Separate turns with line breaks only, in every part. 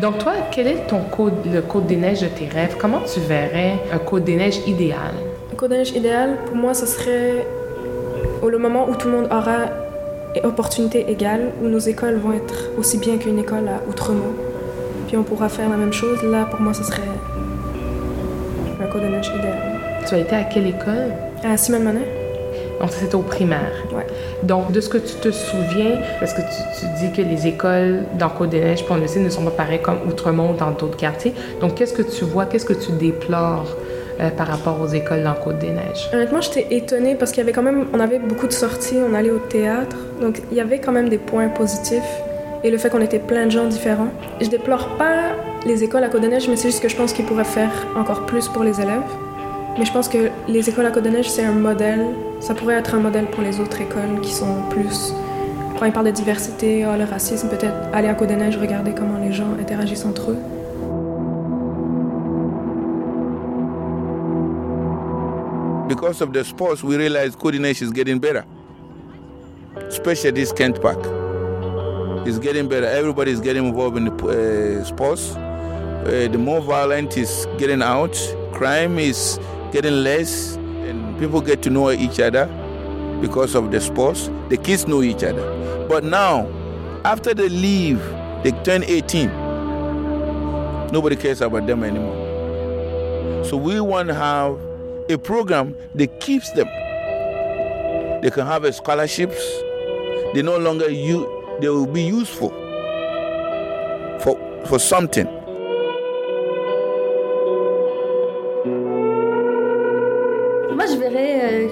Donc toi, quel est ton code, le code des neiges de tes rêves? Comment tu verrais un code des neiges idéal?
Un code des neiges idéal, pour moi, ce serait le moment où tout le monde aura opportunités égales, où nos écoles vont être aussi bien qu'une école à Outremont. Puis on pourra faire la même chose. Là, pour moi, ce serait un code des neiges idéal.
Tu as été à quelle école?
À Simone Monet.
Donc, c'était au primaire.
Ouais.
Donc, de ce que tu te souviens, parce que tu, dis que les écoles dans Côte-des-Neiges, pour le ne sont pas pareilles comme Outremont ou dans d'autres quartiers? Donc, qu'est-ce que tu vois, qu'est-ce que tu déplores euh, par rapport aux écoles dans Côte-des-Neiges?
Honnêtement, j'étais étonnée parce qu'il y avait quand même, on avait beaucoup de sorties, on allait au théâtre, donc il y avait quand même des points positifs et le fait qu'on était plein de gens différents. Je déplore pas les écoles à Côte-des-Neiges, mais c'est juste que je pense qu'ils pourraient faire encore plus pour les élèves. Mais je pense que les écoles à Côte-des-Neiges, c'est un modèle. Ça pourrait être un modèle pour les autres écoles qui sont plus. Quand ils parlent de diversité, oh, le racisme, peut-être aller à Côte-des-Neiges, regarder comment les gens interagissent entre eux.
Because of the sports, we realize coordination is getting better, especially this Kent Park. It's getting better. Everybody is getting involved in the uh, sports. Uh, the more violent is getting out, crime is getting less, and people get to know each other because of the sports. The kids know each other. But now, after they leave, they turn 18, nobody cares about them anymore. So we want to have a program that keeps them. They can have a scholarships. They no longer you they will be useful for for something.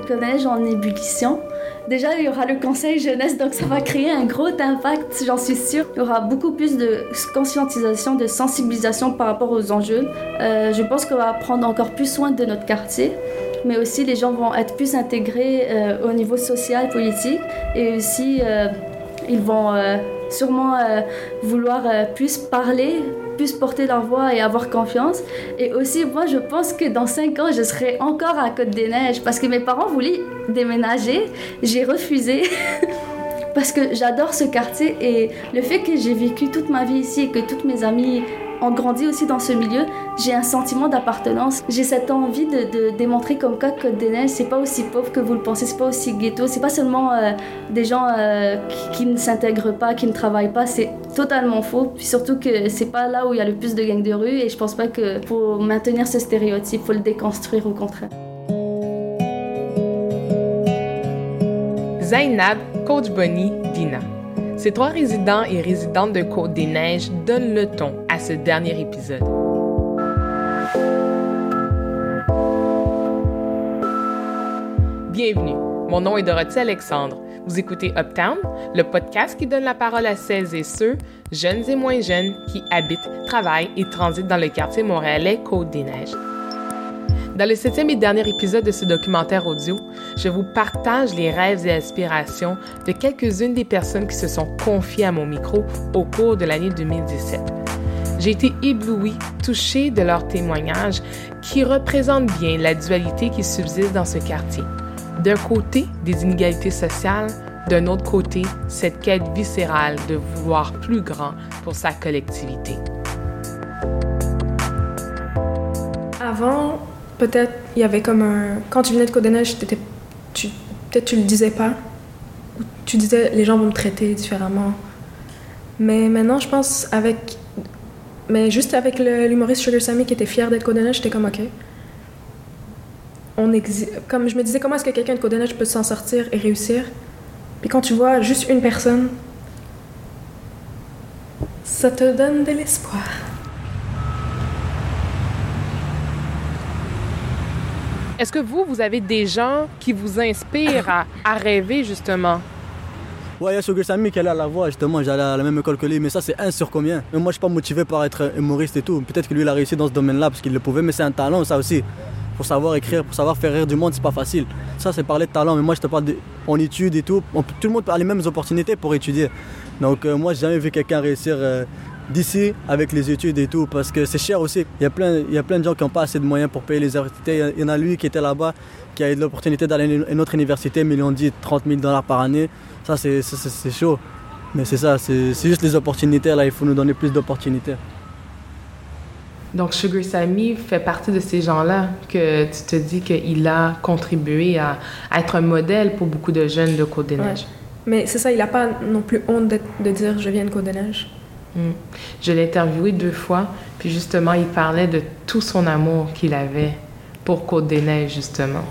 Collège en ébullition. Déjà, il y aura le conseil jeunesse, donc ça va créer un gros impact, j'en suis sûre. Il y aura beaucoup plus de conscientisation, de sensibilisation par rapport aux enjeux. Euh, je pense qu'on va prendre encore plus soin de notre quartier, mais aussi les gens vont être plus intégrés euh, au niveau social, politique, et aussi euh, ils vont sûrement vouloir plus parler, plus porter leur voix et avoir confiance. Et aussi, moi, je pense que dans 5 ans, je serai encore à Côte-des-Neiges parce que mes parents voulaient déménager. J'ai refusé. parce que j'adore ce quartier et le fait que j'ai vécu toute ma vie ici et que toutes mes amies ont grandi aussi dans ce milieu, j'ai un sentiment d'appartenance. J'ai cette envie de, démontrer comme quoi Côte des Neiges, c'est pas aussi pauvre que vous le pensez, c'est pas aussi ghetto, c'est pas seulement euh, des gens euh, qui, ne s'intègrent pas, qui ne travaillent pas, c'est totalement faux. Puis surtout que c'est pas là où il y a le plus de gangs de rue et je pense pas que pour maintenir ce stéréotype, faut le déconstruire au contraire.
Zainab, Coach Bonnie, Dina. Ces trois résidents et résidentes de Côte-des-Neiges donnent le ton à ce dernier épisode. Bienvenue, mon nom est Dorothy Alexandre. Vous écoutez Uptown, le podcast qui donne la parole à celles et ceux, jeunes et moins jeunes, qui habitent, travaillent et transitent dans le quartier montréalais Côte-des-Neiges. Dans le septième et dernier épisode de ce documentaire audio, je vous partage les rêves et aspirations de quelques-unes des personnes qui se sont confiées à mon micro au cours de l'année 2017. J'ai été éblouie, touchée de leurs témoignages qui représentent bien la dualité qui subsiste dans ce quartier. D'un côté, des inégalités sociales, d'un autre côté, cette quête viscérale de vouloir plus grand pour sa collectivité.
Avant, peut-être il y avait comme un. Quand tu venais de Côte-des-Neiges, tu... peut-être tu le disais pas. Tu disais les gens vont me traiter différemment. Mais maintenant, je pense avec. Mais juste avec l'humoriste Sugar Sammy qui était fier d'être Côte-des-Neiges, j'étais comme ok. On. Comme je me disais, comment est-ce que quelqu'un de Côte-des-Neiges peut s'en sortir et réussir? Puis quand tu vois juste une personne, ça te donne de l'espoir.
Est-ce que vous, vous avez des gens qui vous inspirent à rêver justement?
Ouais, il y a Sugar Sammy qui là à la voix, justement, j'allais à la même école que lui, mais ça c'est un sur combien? Mais moi je suis pas motivé par être humoriste et tout. Peut-être que lui il a réussi dans ce domaine-là parce qu'il le pouvait, mais c'est un talent ça aussi. Pour savoir écrire, pour savoir faire rire du monde, c'est pas facile. Ça c'est parler de talent, mais moi je te parle en études et tout. Tout le monde a les mêmes opportunités pour étudier. Donc euh, moi j'ai jamais vu quelqu'un réussir euh, d'ici avec les études et tout, parce que c'est cher aussi. Il y, a plein, il y a plein de gens qui n'ont pas assez de moyens pour payer les universités. Il y en a lui qui était là-bas, qui a eu l'opportunité d'aller à une autre université, mais ils lui ont dit 30 000 dollars par année. Ça, c'est chaud. Mais c'est ça, c'est c'est juste les opportunités. Là, il faut nous donner plus d'opportunités.
Donc, Sugar Sammy fait partie de ces gens-là que tu te dis qu'il a contribué à, être un modèle pour beaucoup de jeunes de Côte-des-Neiges.
Mais c'est ça, il n'a pas non plus honte de, de, dire je viens de Côte-des-Neiges.
Hmm. Je l'ai interviewé deux fois, puis justement, il parlait de tout son amour qu'il avait pour Côte-des-Neiges, justement.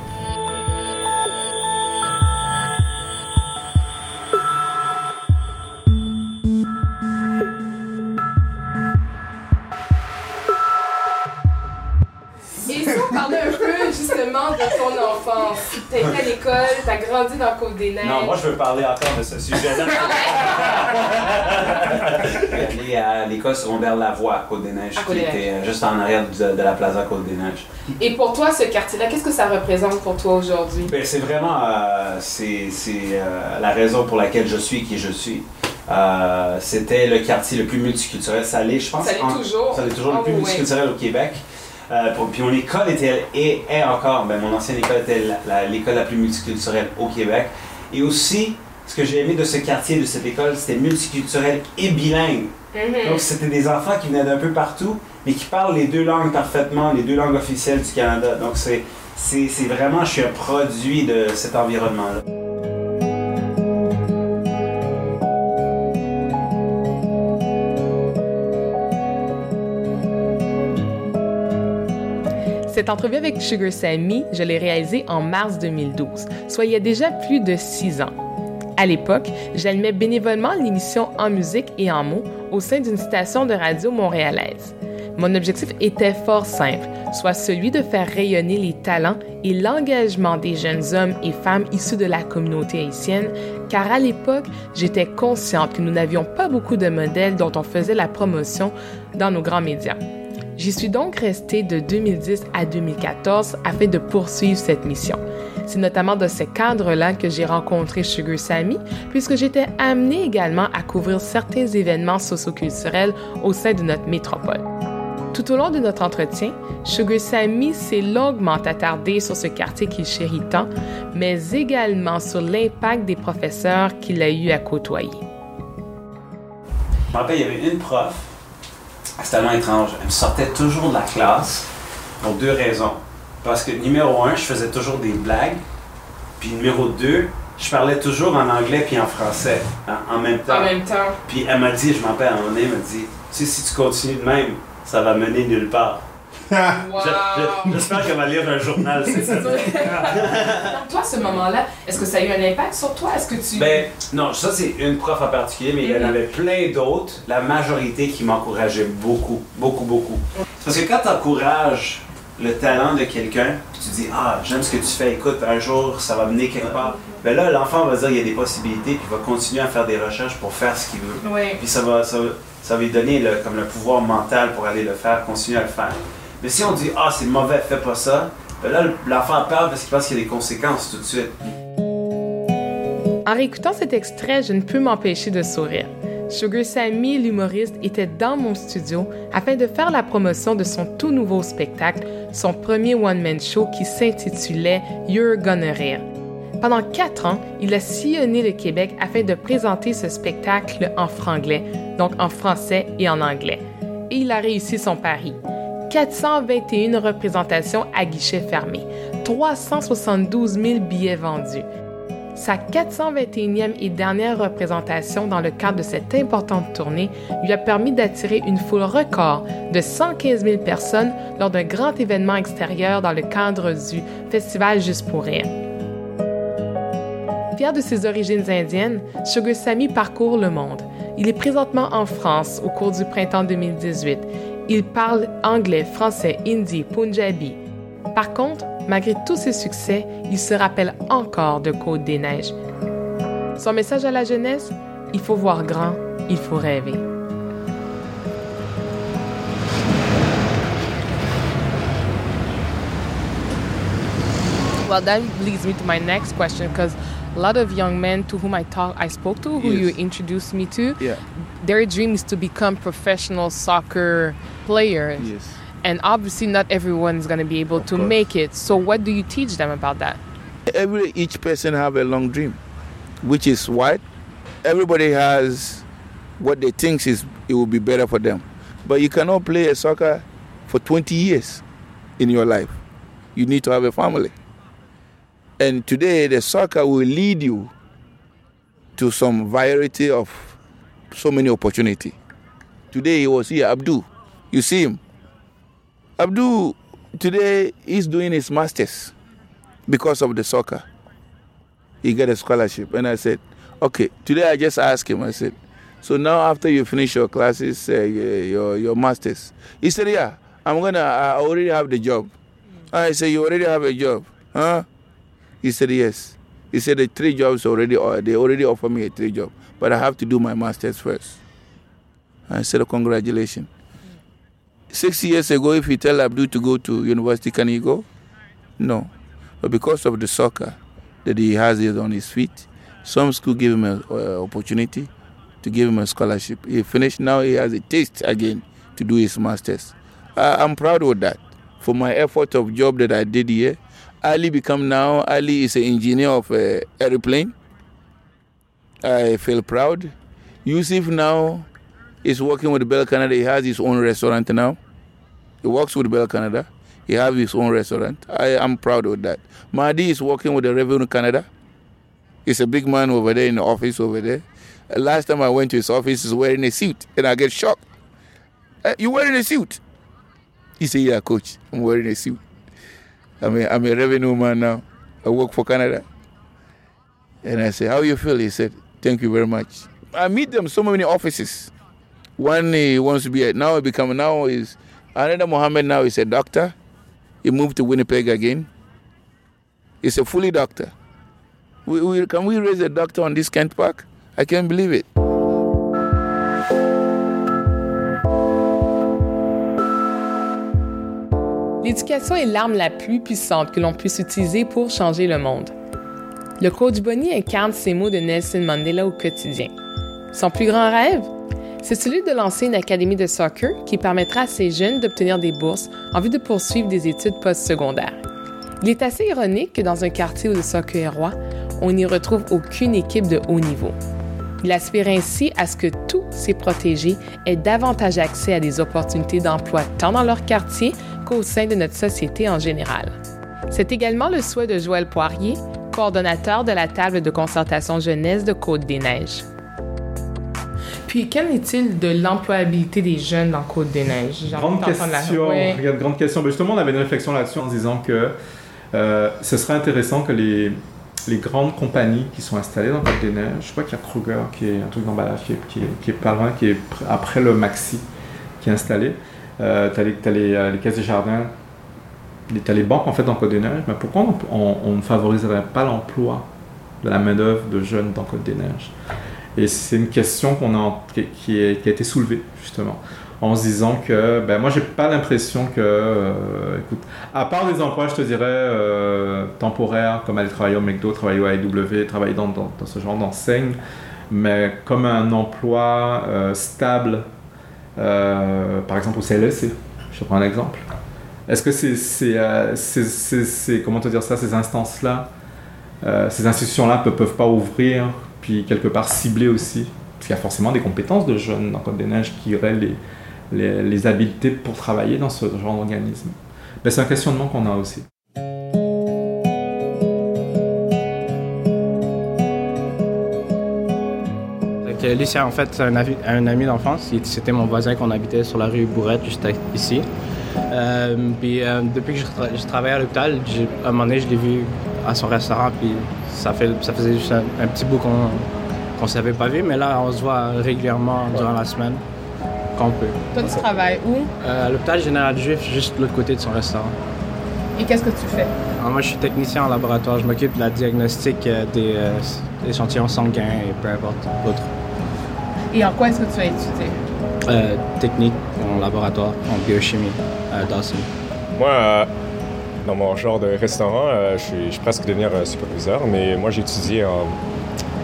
T'as été à l'école, t'as grandi dans Côte-des-Neiges.
Non, moi je veux parler encore de ce sujet-là. allé à l'école secondaire Lavoie à Côte-des-Neiges, qui était euh, juste en arrière de, la plaza Côte-des-Neiges.
Et pour toi, ce quartier-là, qu'est-ce que ça représente pour toi aujourd'hui?
Ben, c'est vraiment euh, c'est, euh, la raison pour laquelle je suis qui je suis. c'était le quartier le plus multiculturel. Ça l'est, je pense.
Ça l'est toujours.
Ça l'est toujours le plus oh, multiculturel au Québec. Euh, puis mon école était, et est encore, ben, mon ancienne école était l'école la, plus multiculturelle au Québec. Et aussi, ce que j'ai aimé de ce quartier, de cette école, c'était multiculturel et bilingue. Mm-hmm. Donc, c'était des enfants qui venaient d'un peu partout, mais qui parlent les deux langues parfaitement, les deux langues officielles du Canada. Donc, c'est vraiment, je suis un produit de cet environnement-là.
Cette entrevue avec Sugar Sammy, je l'ai réalisée en mars 2012, soit il y a déjà plus de six ans. À l'époque, j'animais bénévolement l'émission En musique et en mots au sein d'une station de radio montréalaise. Mon objectif était fort simple, soit celui de faire rayonner les talents et l'engagement des jeunes hommes et femmes issus de la communauté haïtienne, car à l'époque, j'étais consciente que nous n'avions pas beaucoup de modèles dont on faisait la promotion dans nos grands médias. J'y suis donc restée de 2010 à 2014 afin de poursuivre cette mission. C'est notamment dans ce cadre-là que j'ai rencontré Sugar Sammy, puisque j'étais amenée également à couvrir certains événements socioculturels au sein de notre métropole. Tout au long de notre entretien, Sugar Sammy s'est longuement attardé sur ce quartier qu'il chérit tant, mais également sur l'impact des professeurs qu'il a eu à côtoyer.
Je me rappelle, il y avait une prof c'est tellement étrange. Elle me sortait toujours de la classe pour deux raisons. Parce que numéro un, je faisais toujours des blagues. Puis numéro deux, je parlais toujours en anglais puis en français en même temps.
En même temps.
Puis elle m'a dit, je à un moment elle m'a dit, tu sais, si tu continues de même, ça va mener nulle part. J'espère qu'elle va lire un journal, c'est ça.
toi, ce moment-là, est-ce que ça a eu un impact sur toi? Est-ce que tu...
Ben, non, ça c'est une prof en particulier, mais il y en mhm. avait plein d'autres, la majorité qui m'encourageait beaucoup, beaucoup, beaucoup. Parce que quand tu encourages le talent de quelqu'un, tu dis Ah, j'aime ce que tu fais, écoute, un jour ça va mener quelque part. Ben là, l'enfant va dire il y a des possibilités, puis il va continuer à faire des recherches pour faire ce qu'il veut. Puis ça va, ça, va lui donner le, comme le pouvoir mental pour aller le faire, continuer à le faire. Mais si on dit Ah, c'est mauvais, fais pas ça, ben là, l'enfant parle parce qu'il pense qu'il y a des conséquences tout de suite.
En réécoutant cet extrait, je ne peux m'empêcher de sourire. Sugar Sammy, l'humoriste, était dans mon studio afin de faire la promotion de son tout nouveau spectacle, son premier one-man show qui s'intitulait You're Gonna Rire. Pendant quatre ans, il a sillonné le Québec afin de présenter ce spectacle en franglais, donc en français et en anglais. Et il a réussi son pari. 421 représentations à guichet fermé, 372 000 billets vendus. Sa 421e et dernière représentation dans le cadre de cette importante tournée lui a permis d'attirer une foule record de 115 000 personnes lors d'un grand événement extérieur dans le cadre du Festival Juste pour Rire. Fier de ses origines indiennes, Sugar Sammy parcourt le monde. Il est présentement en France au cours du printemps 2018 il parle anglais, français, hindi, punjabi. Par contre, malgré tous ses succès, il se rappelle encore de Côte des Neiges. Son message à la jeunesse Il faut voir grand, il faut rêver. Well, that leads me to my next question because a lot of young men to whom I talk, I spoke to, who yes. you introduced me to,
yeah.
their dream is to become professional soccer players.
Yes.
And obviously, not everyone is going to be able of to course. make it. So, what do you teach them about that?
Every each person have a long dream, which is what everybody has what they think is it will be better for them. But you cannot play a soccer for 20 years in your life. You need to have a family. And today, the soccer will lead you to some variety of so many opportunity. Today, he was here, Abdul. You see him. Abdul, today, he's doing his master's because of the soccer. He got a scholarship. And I said, okay, today I just asked him, I said, so now after you finish your classes, uh, your, your master's, he said, yeah, I'm gonna, I already have the job. I said, you already have a job, huh? He said, yes. He said, the three jobs already, uh, they already offer me a three job, but I have to do my master's first. I said, congratulations. Six years ago, if you tell Abdul to go to university, can he go? No. But because of the soccer that he has it on his feet, some school give him an uh, opportunity to give him a scholarship. He finished, now he has a taste again to do his master's. Uh, I'm proud of that. For my effort of job that I did here, Ali become now, Ali is an engineer of uh, airplane. I feel proud. Yusuf now is working with Bell Canada. He has his own restaurant now. He works with Bell Canada. He has his own restaurant. I am proud of that. Mahdi is working with the Revenue Canada. He's a big man over there in the office over there. Last time I went to his office, he's wearing a suit, and I get shocked. Uh, you wearing a suit? He said, Yeah, coach, I'm wearing a suit. I'm a, I'm a revenue man now. I work for Canada. And I said, How you feel? He said, Thank you very much. I meet them so many offices. One he wants to be a, now he become now is another Mohammed now is a doctor. He moved to Winnipeg again. He's a fully doctor. We, we, can we raise a doctor on this Kent Park? I can't believe it.
L'éducation est l'arme la plus puissante que l'on puisse utiliser pour changer le monde. Le coach Bonnie incarne ces mots de Nelson Mandela au quotidien. Son plus grand rêve? C'est celui de lancer une académie de soccer qui permettra à ces jeunes d'obtenir des bourses en vue de poursuivre des études postsecondaires. Il est assez ironique que dans un quartier où le soccer est roi, on n'y retrouve aucune équipe de haut niveau. Il aspire ainsi à ce que tous ses protégés aient davantage accès à des opportunités d'emploi tant dans leur quartier qu'au sein de notre société en général. C'est également le souhait de Joël Poirier, coordonnateur de la table de concertation jeunesse de Côte-des-Neiges. Puis, qu'en est-il de l'employabilité des jeunes dans Côte-des-Neiges?
Grande question. Regarde, grande question. Ben, justement, on avait une réflexion là-dessus en disant que euh, ce serait intéressant que les, les grandes compagnies qui sont installées dans Côte-des-Neiges, je crois qu'il y a Kruger, qui est un truc d'emballage, qui, qui, qui, est pas loin, qui est après le Maxi, qui est installé. Euh, tu as, euh, les, caisses des jardins, tu as les banques en fait dans Côte-des-Neiges, mais pourquoi on, ne favoriserait pas l'emploi de la main-d'œuvre de jeunes dans Côte-des-Neiges Et c'est une question qu'on a, qui, a été soulevée justement en se disant que ben moi j'ai pas l'impression que euh, écoute à part des emplois je te dirais euh, temporaires comme aller travailler au McDo travailler au AEW travailler dans, ce genre d'enseigne mais comme un emploi stable euh, par exemple au CLSC je prends un exemple est-ce que c'est c'est comment te dire ça ces instances là ces institutions là ne peuvent pas ouvrir puis quelque part cibler aussi? Parce qu'il y a forcément des compétences de jeunes dans Côte des Neiges qui auraient les les, les, habiletés pour travailler dans ce genre d'organisme. Ben, c'est un questionnement qu'on a aussi.
Lucien, en fait, c'est un, un, ami d'enfance. C'était mon voisin qu'on habitait sur la rue Bourrette, juste ici. Euh, puis euh, depuis que je, tra je travaillais à l'hôpital, à un moment donné, je l'ai vu à son restaurant. Puis ça, fait, ça faisait juste un, un petit bout qu'on qu s'avait pas vu, mais là, on se voit régulièrement durant la semaine quand on peut.
Toi, tu travailles où?
Euh, À l'hôpital général juif, juste de l'autre côté de son restaurant.
Et qu'est-ce que tu fais?
Alors, Moi, je suis technicien en laboratoire. Je m'occupe de la diagnostic des échantillons sanguins et peu importe autre.
Et en quoi est-ce que tu as étudié?
Euh, Technique en laboratoire, en biochimie à Dawson.
Moi, dans mon genre de restaurant, je suis, je, suis, presque devenir superviseur, mais moi, j'ai étudié en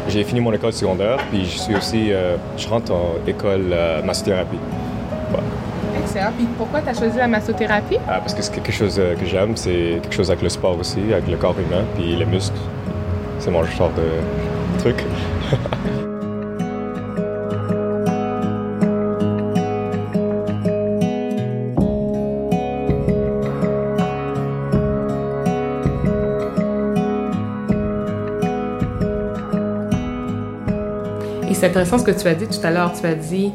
j'ai fini mon école secondaire, puis je suis aussi, euh, je rentre en école euh, massothérapie.
Ouais. Excellent. Puis pourquoi tu as choisi la massothérapie?
Ah, parce que c'est quelque chose euh, que j'aime, c'est quelque chose avec le sport aussi, avec le corps humain, puis les muscles. C'est mon genre de truc.
c'est intéressant ce que tu as dit tout à l'heure. Tu as dit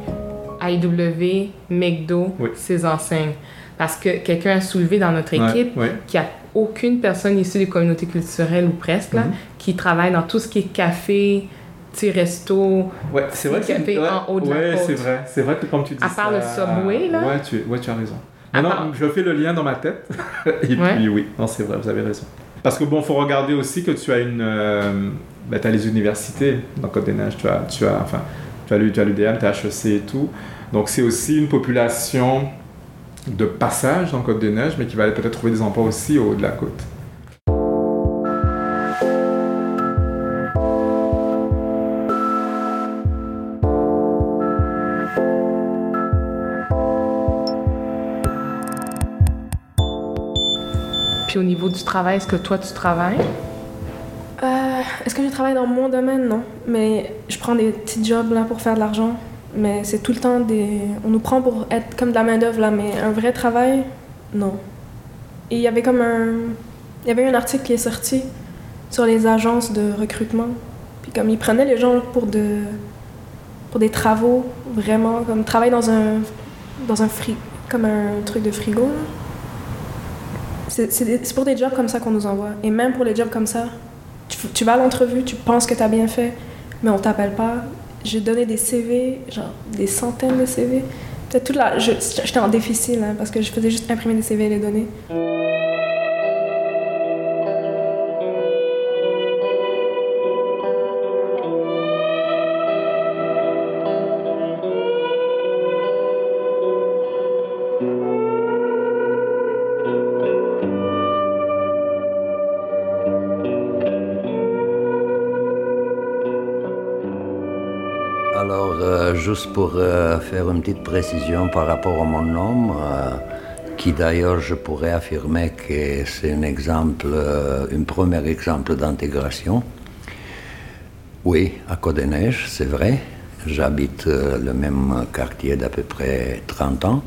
AIW, McDo, ses enseignes. Parce que quelqu'un a soulevé dans notre équipe qu'il n'y a aucune personne issue des communautés culturelles ou presque là, mhm. qui travaille dans tout ce qui est café, petit resto,
ouais, c'est vrai
café en haut de
ouais,
la
c'est vrai. C'est vrai que comme tu dis
À part le Subway, là.
Ouais, tu, ouais, tu as raison. Non, je fais le lien dans ma tête. Et puis oui, non, c'est vrai, vous avez raison. Parce que bon, faut regarder aussi que tu as une... Euh, ben, as les universités dans Côte-des-Neiges, tu as, tu as, enfin, tu as l'UDM, tu as HEC et tout. Donc c'est aussi une population de passage dans Côte-des-Neiges, mais qui va peut-être trouver des emplois aussi au haut de la côte.
Du travail, est-ce que toi tu travailles?
Euh, est-ce que je travaille dans mon domaine? Non. Mais je prends des petits jobs là pour faire de l'argent mais c'est tout le temps des. On nous prend pour être comme de la main-d'œuvre, là, mais un vrai travail, non. Et il y avait comme un. Il y avait un article qui est sorti sur les agences de recrutement. Puis comme ils prenaient les gens pour de. pour des travaux, vraiment, comme travailler dans un. dans un frigo. comme un truc de frigo, là. C'est pour des jobs comme ça qu'on nous envoie. Et même pour les jobs comme ça, tu, vas à l'entrevue, tu penses que tu as bien fait, mais on t'appelle pas j'ai donné des CV, genre des centaines de CV. Peut-être toute la. J'étais en déficit, parce que je faisais juste imprimer des CV et les donner.
Juste pour euh, faire une petite précision par rapport à mon nom, euh, qui d'ailleurs je pourrais affirmer que c'est un exemple, euh, un premier exemple d'intégration. Oui, à Côte-des-Neiges, c'est vrai. J'habite le même quartier d'à peu près 30 ans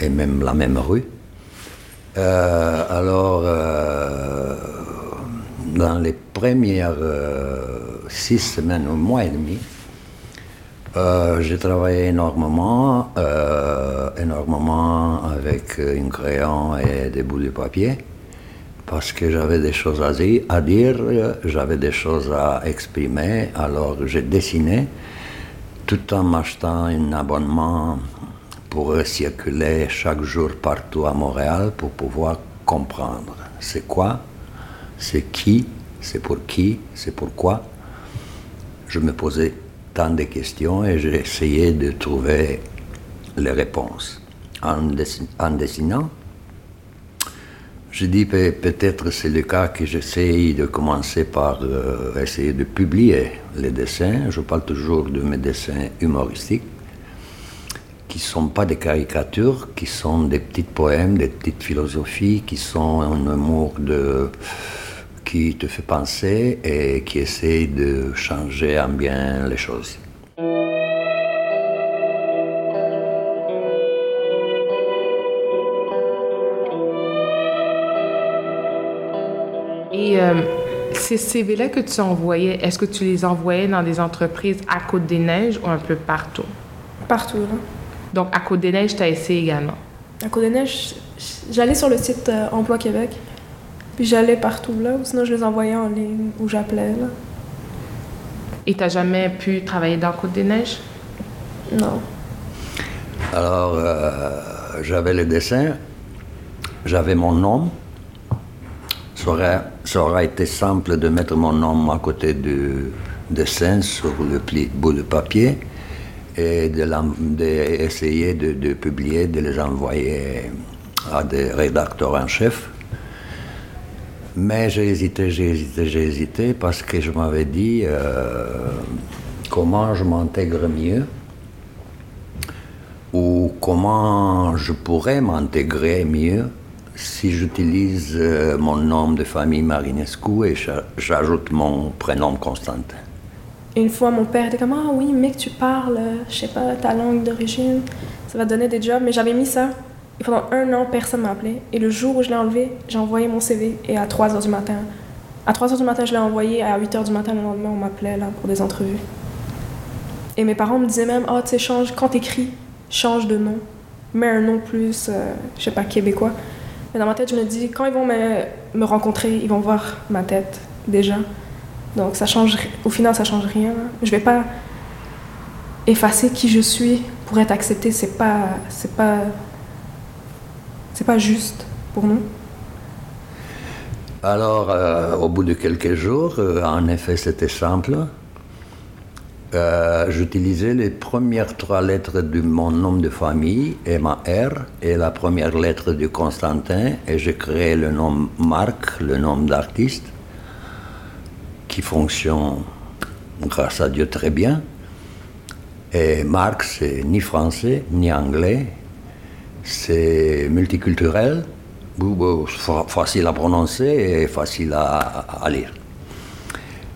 et même la même rue. alors, dans les premières six semaines, un mois et demi, euh, j'ai travaillé énormément, euh, énormément avec un crayon et des bouts de papier, parce que j'avais des choses à dire, à dire j'avais des choses à exprimer, alors j'ai dessiné tout en m'achetant un abonnement pour circuler chaque jour partout à Montréal pour pouvoir comprendre. C'est quoi, c'est qui, c'est pour qui, c'est pourquoi? Je me posais tant de questions et j'ai essayé de trouver les réponses. En, dessinant, je dis peut-être c'est le cas que j'essaye de commencer par euh, essayer de publier les dessins. Je parle toujours de mes dessins humoristiques, qui ne sont pas des caricatures, qui sont des petits poèmes, des petites philosophies, qui sont un humour de qui te fait penser et qui essaie de changer en bien les choses.
Et euh, ces CV-là que tu envoyais, est-ce que tu les envoyais dans des entreprises à Côte-des-Neiges ou un peu partout?
Partout, là.
Donc, à Côte-des-Neiges, tu as essayé également?
À Côte-des-Neiges, j'allais sur le site euh, Emploi Québec. Puis j'allais partout là, ou sinon je les envoyais en ligne ou j'appelais là.
Et t'as jamais pu travailler dans Côte-des-Neiges?
Non.
Alors, euh, j'avais le dessin, j'avais mon nom. Ça aurait, ça aurait, été simple de mettre mon nom à côté du dessin sur le pli, bout de papier et d'essayer de, de, de, publier, de les envoyer à des rédacteurs en chef. Mais j'ai hésité, j'ai hésité, j'ai hésité parce que je m'avais dit euh, comment je m'intègre mieux ou comment je pourrais m'intégrer mieux si j'utilise euh, mon nom de famille Marinescu et j'ajoute mon prénom Constantin.
Une fois, mon père était comme Ah oui, mec, tu parles, je sais pas, ta langue d'origine, ça va donner des jobs. Mais j'avais mis ça et pendant un an, personne m'a appelé. Et le jour où je l'ai enlevé, j'ai envoyé mon CV. Et à 3 h du matin, à 3 h du matin, je l'ai envoyé. À 8 h du matin, le lendemain, on m'appelait là pour des entrevues. Et mes parents me disaient même, ah, tu sais, change, quand t'écris, change de nom. Mets un nom plus, euh, je sais pas, québécois. Mais dans ma tête, je me dis, quand ils vont me, me rencontrer, ils vont voir ma tête déjà. Donc ça change, au final, ça change rien. Je vais pas effacer qui je suis pour être acceptée. C'est pas, c'est pas, c'est pas juste pour nous?
Alors, euh, au bout de quelques jours, euh, en effet, c'était simple. Euh, j'utilisais les premières trois lettres de mon nom de famille, M-A-R, et la première lettre de Constantin, et j'ai créé le nom Marc, le nom d'artiste, qui fonctionne, grâce à Dieu, très bien. Et Marc, c'est ni français, ni anglais, c'est multiculturel, facile à prononcer et facile à lire.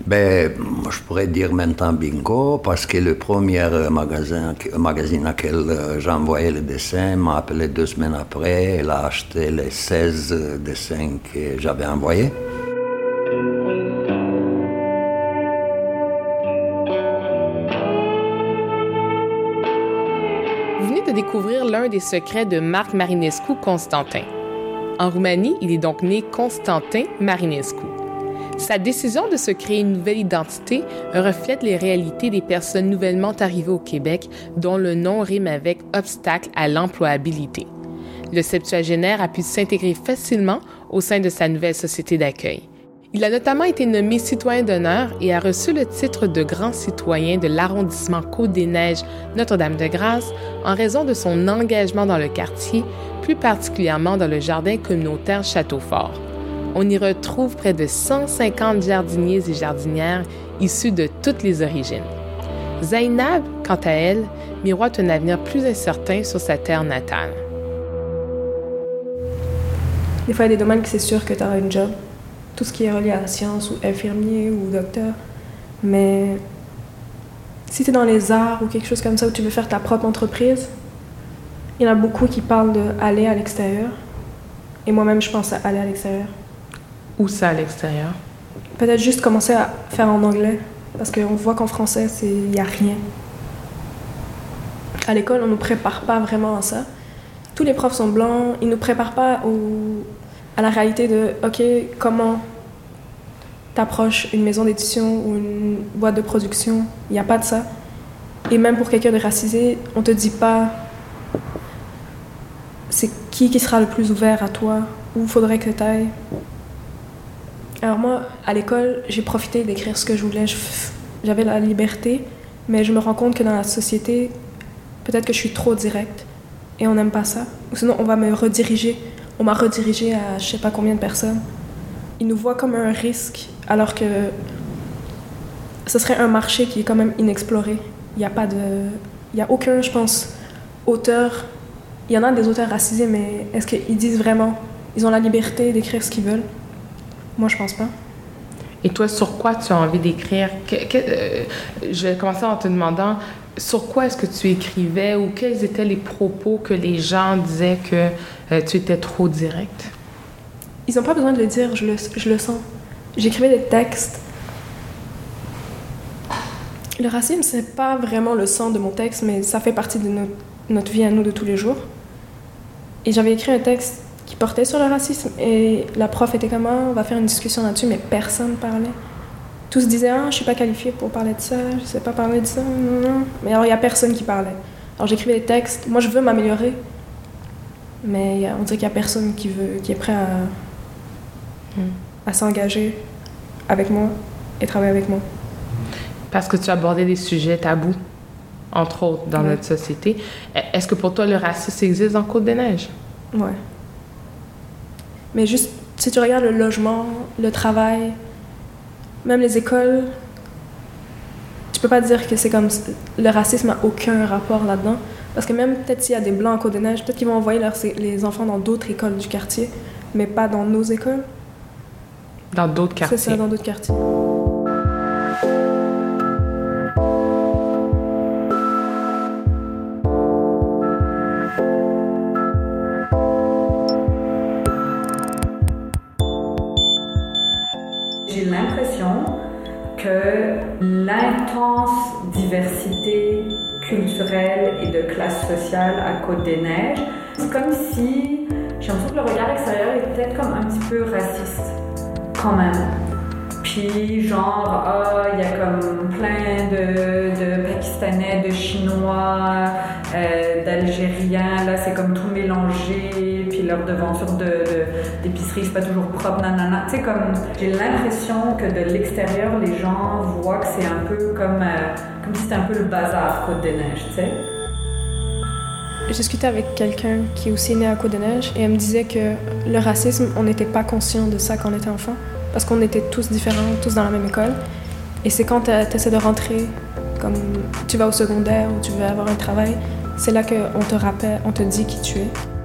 Ben, je pourrais dire maintenant bingo, parce que le premier magasin, magazine à quel euh, envoyé le dessin m'a appelé deux semaines après. Elle a acheté les 16 dessins que j'avais envoyés.
L'un des secrets de Marc Marinescu Constantin. En Roumanie, il est donc né Constantin Marinescu. Sa décision de se créer une nouvelle identité reflète les réalités des personnes nouvellement arrivées au Québec dont le nom rime avec obstacle à l'employabilité. Le septuagénaire a pu s'intégrer facilement au sein de sa nouvelle société d'accueil. Il a notamment été nommé citoyen d'honneur et a reçu le titre de grand citoyen de l'arrondissement Côte-des-Neiges Notre-Dame-de-Grâce en raison de son engagement dans le quartier, plus particulièrement dans le jardin communautaire Châteaufort on y retrouve près de 150 jardiniers et jardinières issus de toutes les origines. Zainab, quant à elle, miroite un avenir plus incertain sur sa terre natale.
Des fois, il y a des domaines que c'est sûr que tu auras une job. Tout ce qui est relié à la science, ou infirmier, ou docteur. Mais si tu es dans les arts ou quelque chose comme ça, où tu veux faire ta propre entreprise, il y en a beaucoup qui parlent d'aller à l'extérieur. Et moi-même, je pense à aller à l'extérieur.
Où ça à l'extérieur?
Peut-être juste commencer à faire en anglais, parce qu'on voit qu'en français, il n'y a rien. À l'école, on ne nous prépare pas vraiment à ça. Tous les profs sont blancs, ils ne nous préparent pas au, à la réalité de, OK, comment t'approches une maison d'édition ou une boîte de production. Il n'y a pas de ça. Et même pour quelqu'un de racisé, on te dit pas c'est qui qui sera le plus ouvert à toi, où faudrait que tu ailles. Alors moi, à l'école, j'ai profité d'écrire ce que je voulais. J'avais la liberté, mais je me rends compte que dans la société, peut-être que je suis trop directe et on n'aime pas ça. Ou sinon, on va me rediriger. On m'a redirigé à je sais pas combien de personnes. Ils nous voient comme un risque, alors que ce serait un marché qui est quand même inexploré. Il n'y a pas de... Il a aucun, je pense, auteur... Il y en a des auteurs racisés, mais est-ce qu'ils disent vraiment... Ils ont la liberté d'écrire ce qu'ils veulent? Moi, je pense pas.
Et toi, sur quoi tu as envie d'écrire? Euh, je vais commencer en te demandant sur quoi est-ce que tu écrivais ou quels étaient les propos que les gens disaient que euh, tu étais trop direct?
Ils n'ont pas besoin de le dire, je le, je le sens. J'écrivais des textes. Le racisme, c'est pas vraiment le sang de mon texte, mais ça fait partie de notre vie à nous de tous les jours. Et j'avais écrit un texte qui portait sur le racisme. Et la prof était comme, ah, on va faire une discussion là-dessus, mais personne parlait. Tous disaient, ah, je suis pas qualifiée pour parler de ça, je sais pas parler de ça. Mais alors, il y a personne qui parlait. Alors, j'écrivais des textes. Moi, je veux m'améliorer. Mais on dirait qu'il y a personne qui, veut, qui est prêt à, hmm. à s'engager avec moi et travailler avec moi.
Parce que tu abordais des sujets tabous, entre autres, dans notre société. Est-ce que pour toi, le racisme existe dans Côte-des-Neiges?
Ouais. Mais juste, si tu regardes le logement, le travail, même les écoles, tu peux pas dire que c'est comme le racisme n'a aucun rapport là-dedans. Parce que même peut-être s'il y a des blancs en Côte-des-Neiges, peut-être qu'ils vont envoyer leurs, les enfants dans d'autres écoles du quartier, mais pas dans nos écoles.
Dans d'autres quartiers.
C'est ça, dans d'autres quartiers.
Et de classe sociale à Côte-des-Neiges, c'est comme si j'ai l'impression que le regard extérieur est peut-être comme un petit peu raciste, quand même. Puis genre, ah, il y a comme plein de, Pakistanais, de Chinois, euh, d'Algériens, là c'est comme tout mélangé, leur devanture d'épicerie, de, c'est pas toujours propre, nanana. Tu sais, comme, j'ai l'impression que de l'extérieur, les gens voient que c'est un peu comme, euh, comme si c'était un peu le bazar Côte-des-Neiges, tu sais.
J'ai discuté avec quelqu'un qui est aussi né à Côte-des-Neiges et elle me disait que le racisme, on n'était pas conscient de ça quand on était enfant parce qu'on était tous différents, tous dans la même école. Et c'est quand tu essaies de rentrer, comme tu vas au secondaire ou tu veux avoir un travail, c'est là qu'on te rappelle, on te dit qui tu es.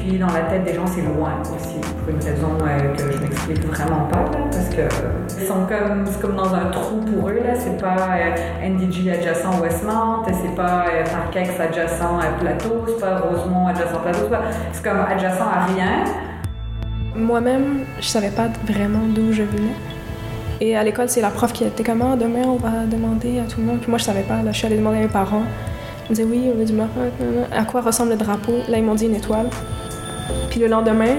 Puis dans la tête des gens, c'est loin aussi, pour une raison que je m'explique vraiment pas, parce que c'est comme dans un trou pour eux, là. C'est pas euh, NDG adjacent Westmount, c'est pas euh, adjacent à Plateau, c'est pas Rosemont adjacent Plateau, c'est comme adjacent à rien.
Moi-même, je savais pas vraiment d'où je venais. Et à l'école, c'est la prof qui était comme, ah, demain, on va demander à tout le monde. Puis moi, je savais pas. Là, je suis allée demander à mes parents. Ils me disaient, oui, on veut du Maroc. À quoi ressemble le drapeau? Là, ils m'ont dit une étoile. Puis le lendemain,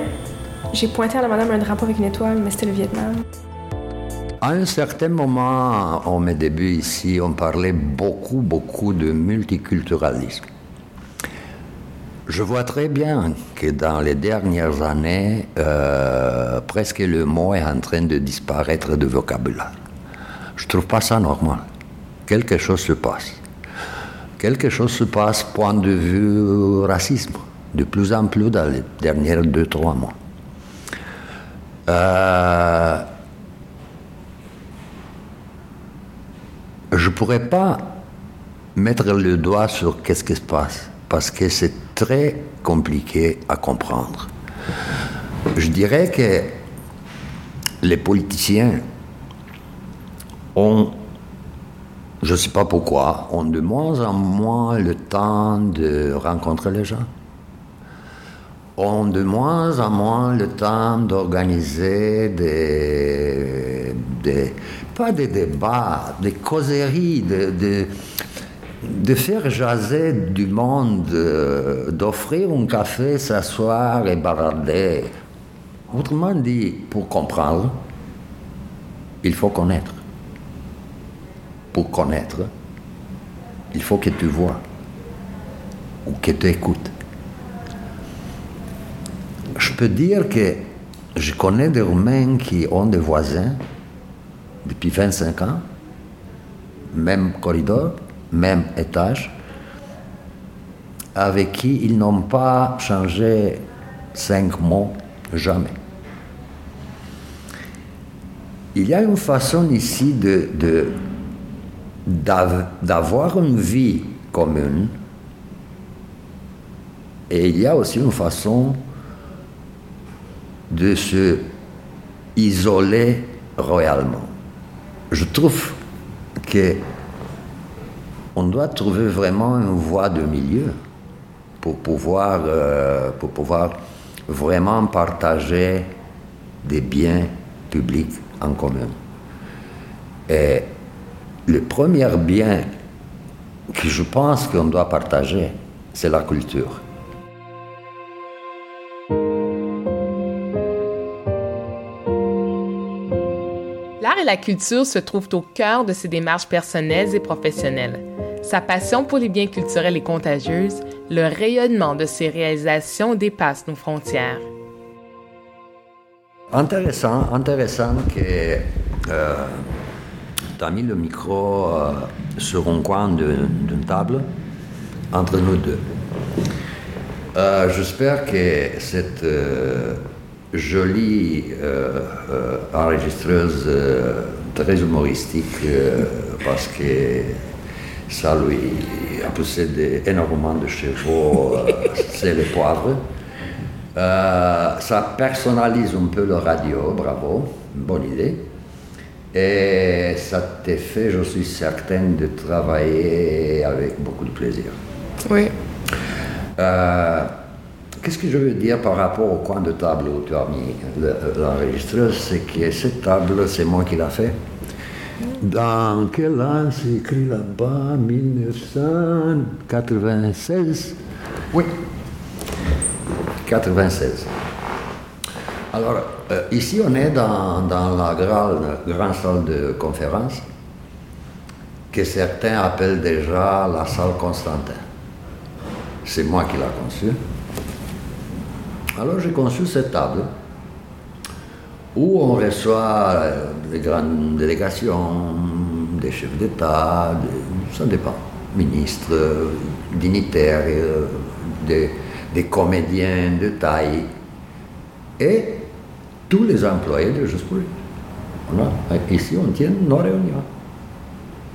j'ai pointé à la madame un drapeau avec une étoile, mais c'était le Vietnam.
À un certain moment, au mes débuts ici, on parlait beaucoup, beaucoup de multiculturalisme. Je vois très bien que dans les dernières années, euh, presque le mot est en train de disparaître du vocabulaire. Je trouve pas ça normal. Quelque chose se passe. Quelque chose se passe point de vue racisme, de plus en plus dans les derniers deux, trois mois. Euh, je ne pourrais pas mettre le doigt sur qu'est-ce qui se passe, parce que c'est très compliqué à comprendre. Je dirais que les politiciens ont, je ne sais pas pourquoi, ont de moins en moins le temps de rencontrer les gens ont de moins en moins le temps d'organiser des, des, pas des débats, des causeries, de, de faire jaser du monde, euh, d'offrir un café, s'asseoir et bavarder. Autrement dit, pour comprendre, il faut connaître. Pour connaître, il faut que tu vois ou que tu écoutes. Je peux dire que je connais des Roumains qui ont des voisins depuis 25 ans, même corridor, même étage, avec qui ils n'ont pas changé cinq mots, jamais. Il y a une façon ici de, d'avoir une vie commune et il y a aussi une façon de se isoler royalement. Je trouve que on doit trouver vraiment une voie de milieu pour pouvoir, euh, pour pouvoir vraiment partager des biens publics en commun. Et le premier bien que je pense qu'on doit partager, c'est la culture.
La culture se trouvent au cœur de ses démarches personnelles et professionnelles. Sa passion pour les biens culturels est contagieuse, le rayonnement de ses réalisations dépasse nos frontières.
Intéressant, intéressant que euh, tu as mis le micro euh, sur un coin d'une table entre nous deux. Euh, j'espère que cette jolie enregistreuse très humoristique, parce que ça lui a possédé énormément de chevaux, euh, c'est les poivres. Euh, ça personnalise un peu le radio, bravo, bonne idée. Et ça te fait, je suis certain, de travailler avec beaucoup de plaisir.
Oui.
Euh, qu'est-ce que je veux dire par rapport au coin de table où tu as mis l'enregistreuse C'est que cette table, c'est moi qui l'ai fait. Dans quel an c'est écrit là-bas? 1996 Oui. 96. Alors, euh, ici, on est dans, dans la grande, grande salle de conférence que certains appellent déjà la salle Constantin. C'est moi qui l'ai conçue. Alors, j'ai conçu cette table où on reçoit euh, des grandes délégations, des chefs d'État, ça dépend, ministres, dignitaires, euh, des, comédiens de taille, et tous les employés de Juste ici, on tient nos réunions.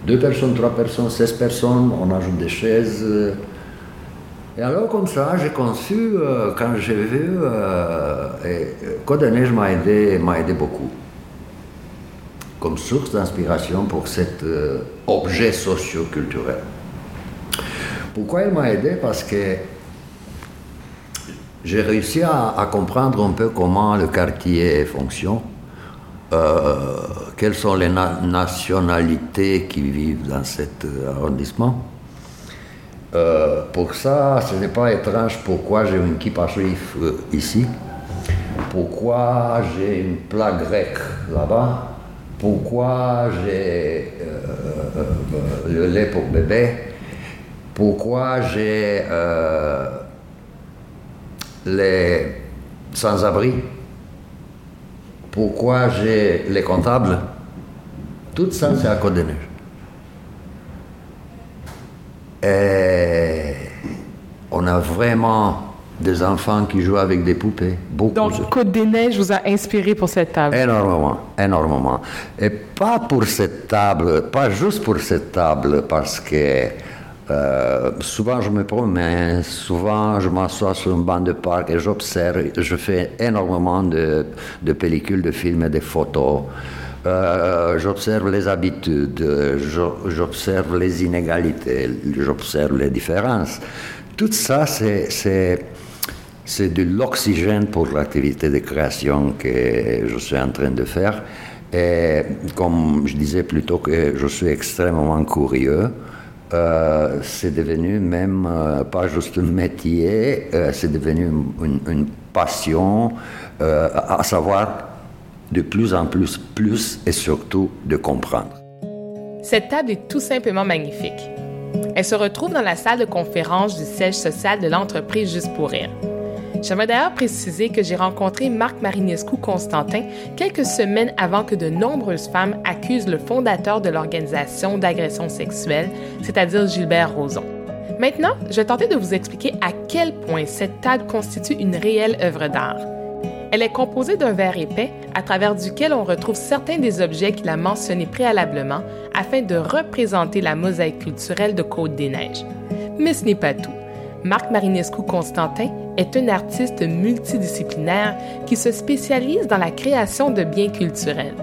Deux personnes, trois personnes, seize personnes, on ajoute des chaises. Et alors, comme ça, j'ai conçu, euh, quand j'ai vu, euh, et Neige m'a aidé, m'a aidé beaucoup. Comme source d'inspiration pour cet euh, objet socio-culturel. Pourquoi il m'a aidé? Parce que j'ai réussi à, comprendre un peu comment le quartier fonctionne, euh, quelles sont les nationalités qui vivent dans cet euh, arrondissement. Euh, pour ça, ce n'est pas étrange pourquoi j'ai une kippa juif ici, pourquoi j'ai une plaque grecque là-bas, pourquoi j'ai le lait pour bébé, pourquoi j'ai les sans-abri, pourquoi j'ai les comptables, tout ça c'est à Côte des Neiges. Et on a vraiment des enfants qui jouent avec des poupées.
Beaucoup. Donc, Côte des Neiges vous a inspiré pour cette table
Énormément, énormément. Et pas pour cette table, pas juste pour cette table, parce que euh, souvent je me promène, souvent je m'assois sur une bande de parc et j'observe, je fais énormément de, de, pellicules, de films et de photos. Euh, j'observe les habitudes, j'observe les inégalités, j'observe les différences. Tout ça, c'est de l'oxygène pour l'activité de création que je suis en train de faire. Et comme je disais plutôt que je suis extrêmement curieux, euh, c'est devenu même euh, pas juste un métier, c'est devenu une, passion, à savoir de plus en plus, plus et surtout de comprendre.
Cette table est tout simplement magnifique. Elle se retrouve dans la salle de conférence du siège social de l'entreprise Juste pour rire. J'aimerais d'ailleurs préciser que j'ai rencontré Marc Marinescu Constantin quelques semaines avant que de nombreuses femmes accusent le fondateur de l'organisation d'agression sexuelle, c'est-à-dire Gilbert Rozon. Maintenant, je vais tenter de vous expliquer à quel point cette table constitue une réelle œuvre d'art. Elle est composée d'un verre épais à travers duquel on retrouve certains des objets qu'il a mentionnés préalablement afin de représenter la mosaïque culturelle de Côte-des-Neiges. Mais ce n'est pas tout. Marc Marinescu Constantin est un artiste multidisciplinaire qui se spécialise dans la création de biens culturels.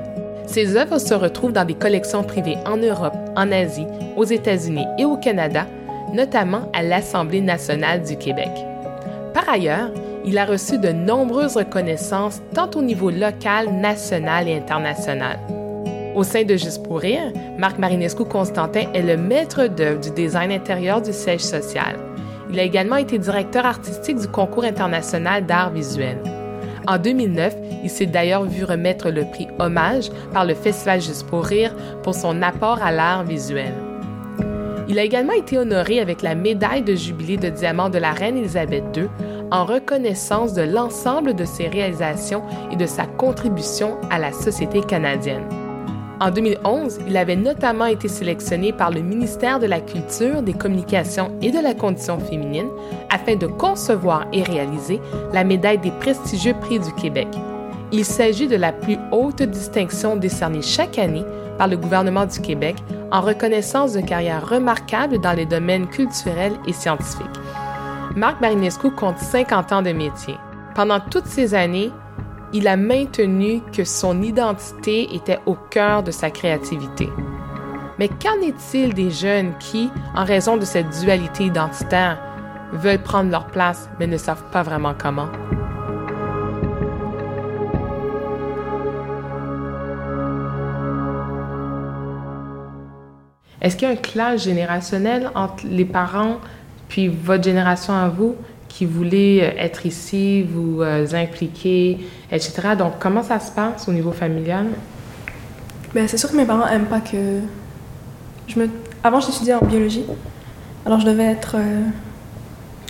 Ses œuvres se retrouvent dans des collections privées en Europe, en Asie, aux États-Unis et au Canada, notamment à l'Assemblée nationale du Québec. Par ailleurs, il a reçu de nombreuses reconnaissances tant au niveau local, national et international. Au sein de Juste pour rire, Marc Marinescu Constantin est le maître d'œuvre du design intérieur du siège social. Il a également été directeur artistique du concours international d'art visuel. En 2009, il s'est d'ailleurs vu remettre le prix Hommage par le Festival Juste pour rire pour son apport à l'art visuel. Il a également été honoré avec la médaille de jubilé de diamant de la reine Élisabeth II en reconnaissance de l'ensemble de ses réalisations et de sa contribution à la société canadienne. En 2011, il avait notamment été sélectionné par le ministère de la Culture, des Communications et de la Condition féminine afin de concevoir et réaliser la médaille des prestigieux prix du Québec. Il s'agit de la plus haute distinction décernée chaque année par le gouvernement du Québec en reconnaissance de carrières remarquables dans les domaines culturels et scientifiques. Marc Marinescu compte 50 ans de métier. Pendant toutes ces années, il a maintenu que son identité était au cœur de sa créativité. Mais qu'en est-il des jeunes qui, en raison de cette dualité identitaire, veulent prendre leur place mais ne savent pas vraiment comment? Est-ce qu'il y a un clash générationnel entre les parents puis votre génération à vous qui voulez euh, être ici, vous euh, impliquer, etc. Donc, comment ça se passe au niveau familial?
Ben, c'est sûr que mes parents aiment pas que... Je me... Avant, j'étudiais en biologie. Alors, je devais être... Euh,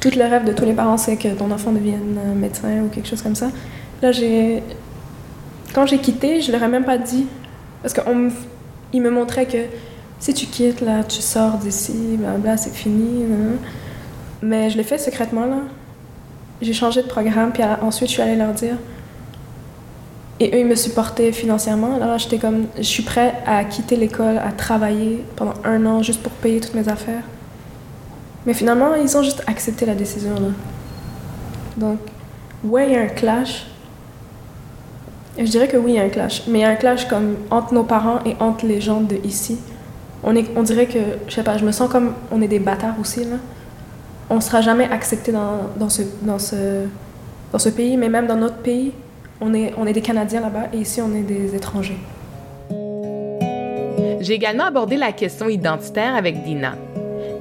Tout le rêve de tous les parents, c'est que ton enfant devienne médecin ou quelque chose comme ça. Là, j'ai... Quand j'ai quitté, je leur ai même pas dit. Parce qu'ils me... me montraient que si tu quittes, là, tu sors d'ici, blabla, c'est fini. Mais je l'ai fait secrètement, là. J'ai changé de programme, puis ensuite, je suis allée leur dire. Et eux, ils me supportaient financièrement. Alors là, j'étais comme, je suis prêt à quitter l'école, à travailler pendant un an juste pour payer toutes mes affaires. Mais finalement, ils ont juste accepté la décision, là. Donc, ouais, il y a un clash. je dirais que oui, il y a un clash. Mais il y a un clash comme entre nos parents et entre les gens de ici. On, dirait que, je sais pas, je me sens comme on est des bâtards aussi, là on ne sera jamais accepté dans, ce, pays, mais même dans notre pays, on est des Canadiens là-bas et ici, on est des étrangers.
J'ai également abordé la question identitaire avec Dina.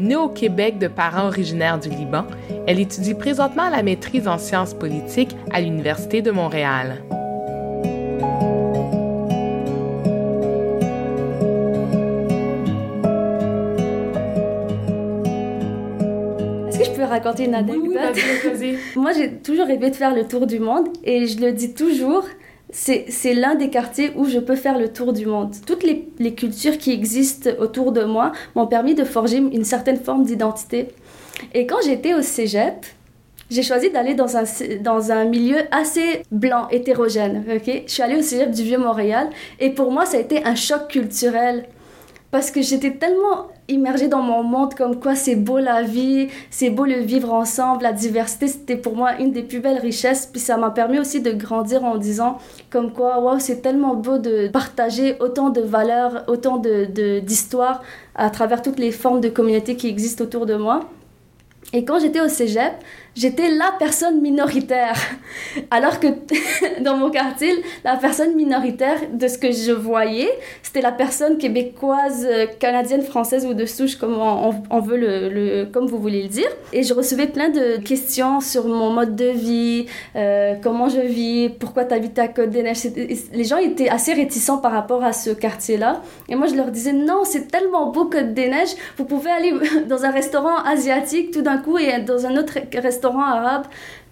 Née au Québec de parents originaires du Liban, elle étudie présentement la maîtrise en sciences politiques à l'Université de Montréal.
Raconter une anecdote. Moi, j'ai toujours rêvé de faire le tour du monde et je le dis toujours, c'est l'un des quartiers où je peux faire le tour du monde. Toutes les, les cultures qui existent autour de moi m'ont permis de forger une certaine forme d'identité. Et quand j'étais au cégep, j'ai choisi d'aller dans un, dans un milieu assez blanc, hétérogène. ok? Je suis allée au cégep du Vieux-Montréal et pour moi, ça a été un choc culturel parce que j'étais tellement immergée dans mon monde comme quoi c'est beau la vie, c'est beau le vivre ensemble, la diversité c'était pour moi une des plus belles richesses puis ça m'a permis aussi de grandir en disant comme quoi waouh c'est tellement beau de partager autant de valeurs, autant de d'histoires à travers toutes les formes de communauté qui existent autour de moi. Et quand j'étais au cégep, j'étais la personne minoritaire. Alors que dans mon quartier, la personne minoritaire de ce que je voyais, c'était la personne québécoise, euh, canadienne, française ou de souche, comme on, veut le, comme vous voulez le dire. Et je recevais plein de questions sur mon mode de vie, euh, comment je vis, pourquoi tu habites à Côte-des-Neiges. Les gens étaient assez réticents par rapport à ce quartier-là. Et moi, je leur disais, non, c'est tellement beau Côte-des-Neiges, vous pouvez aller dans un restaurant asiatique tout d'un coup et dans un autre restaurant arabe.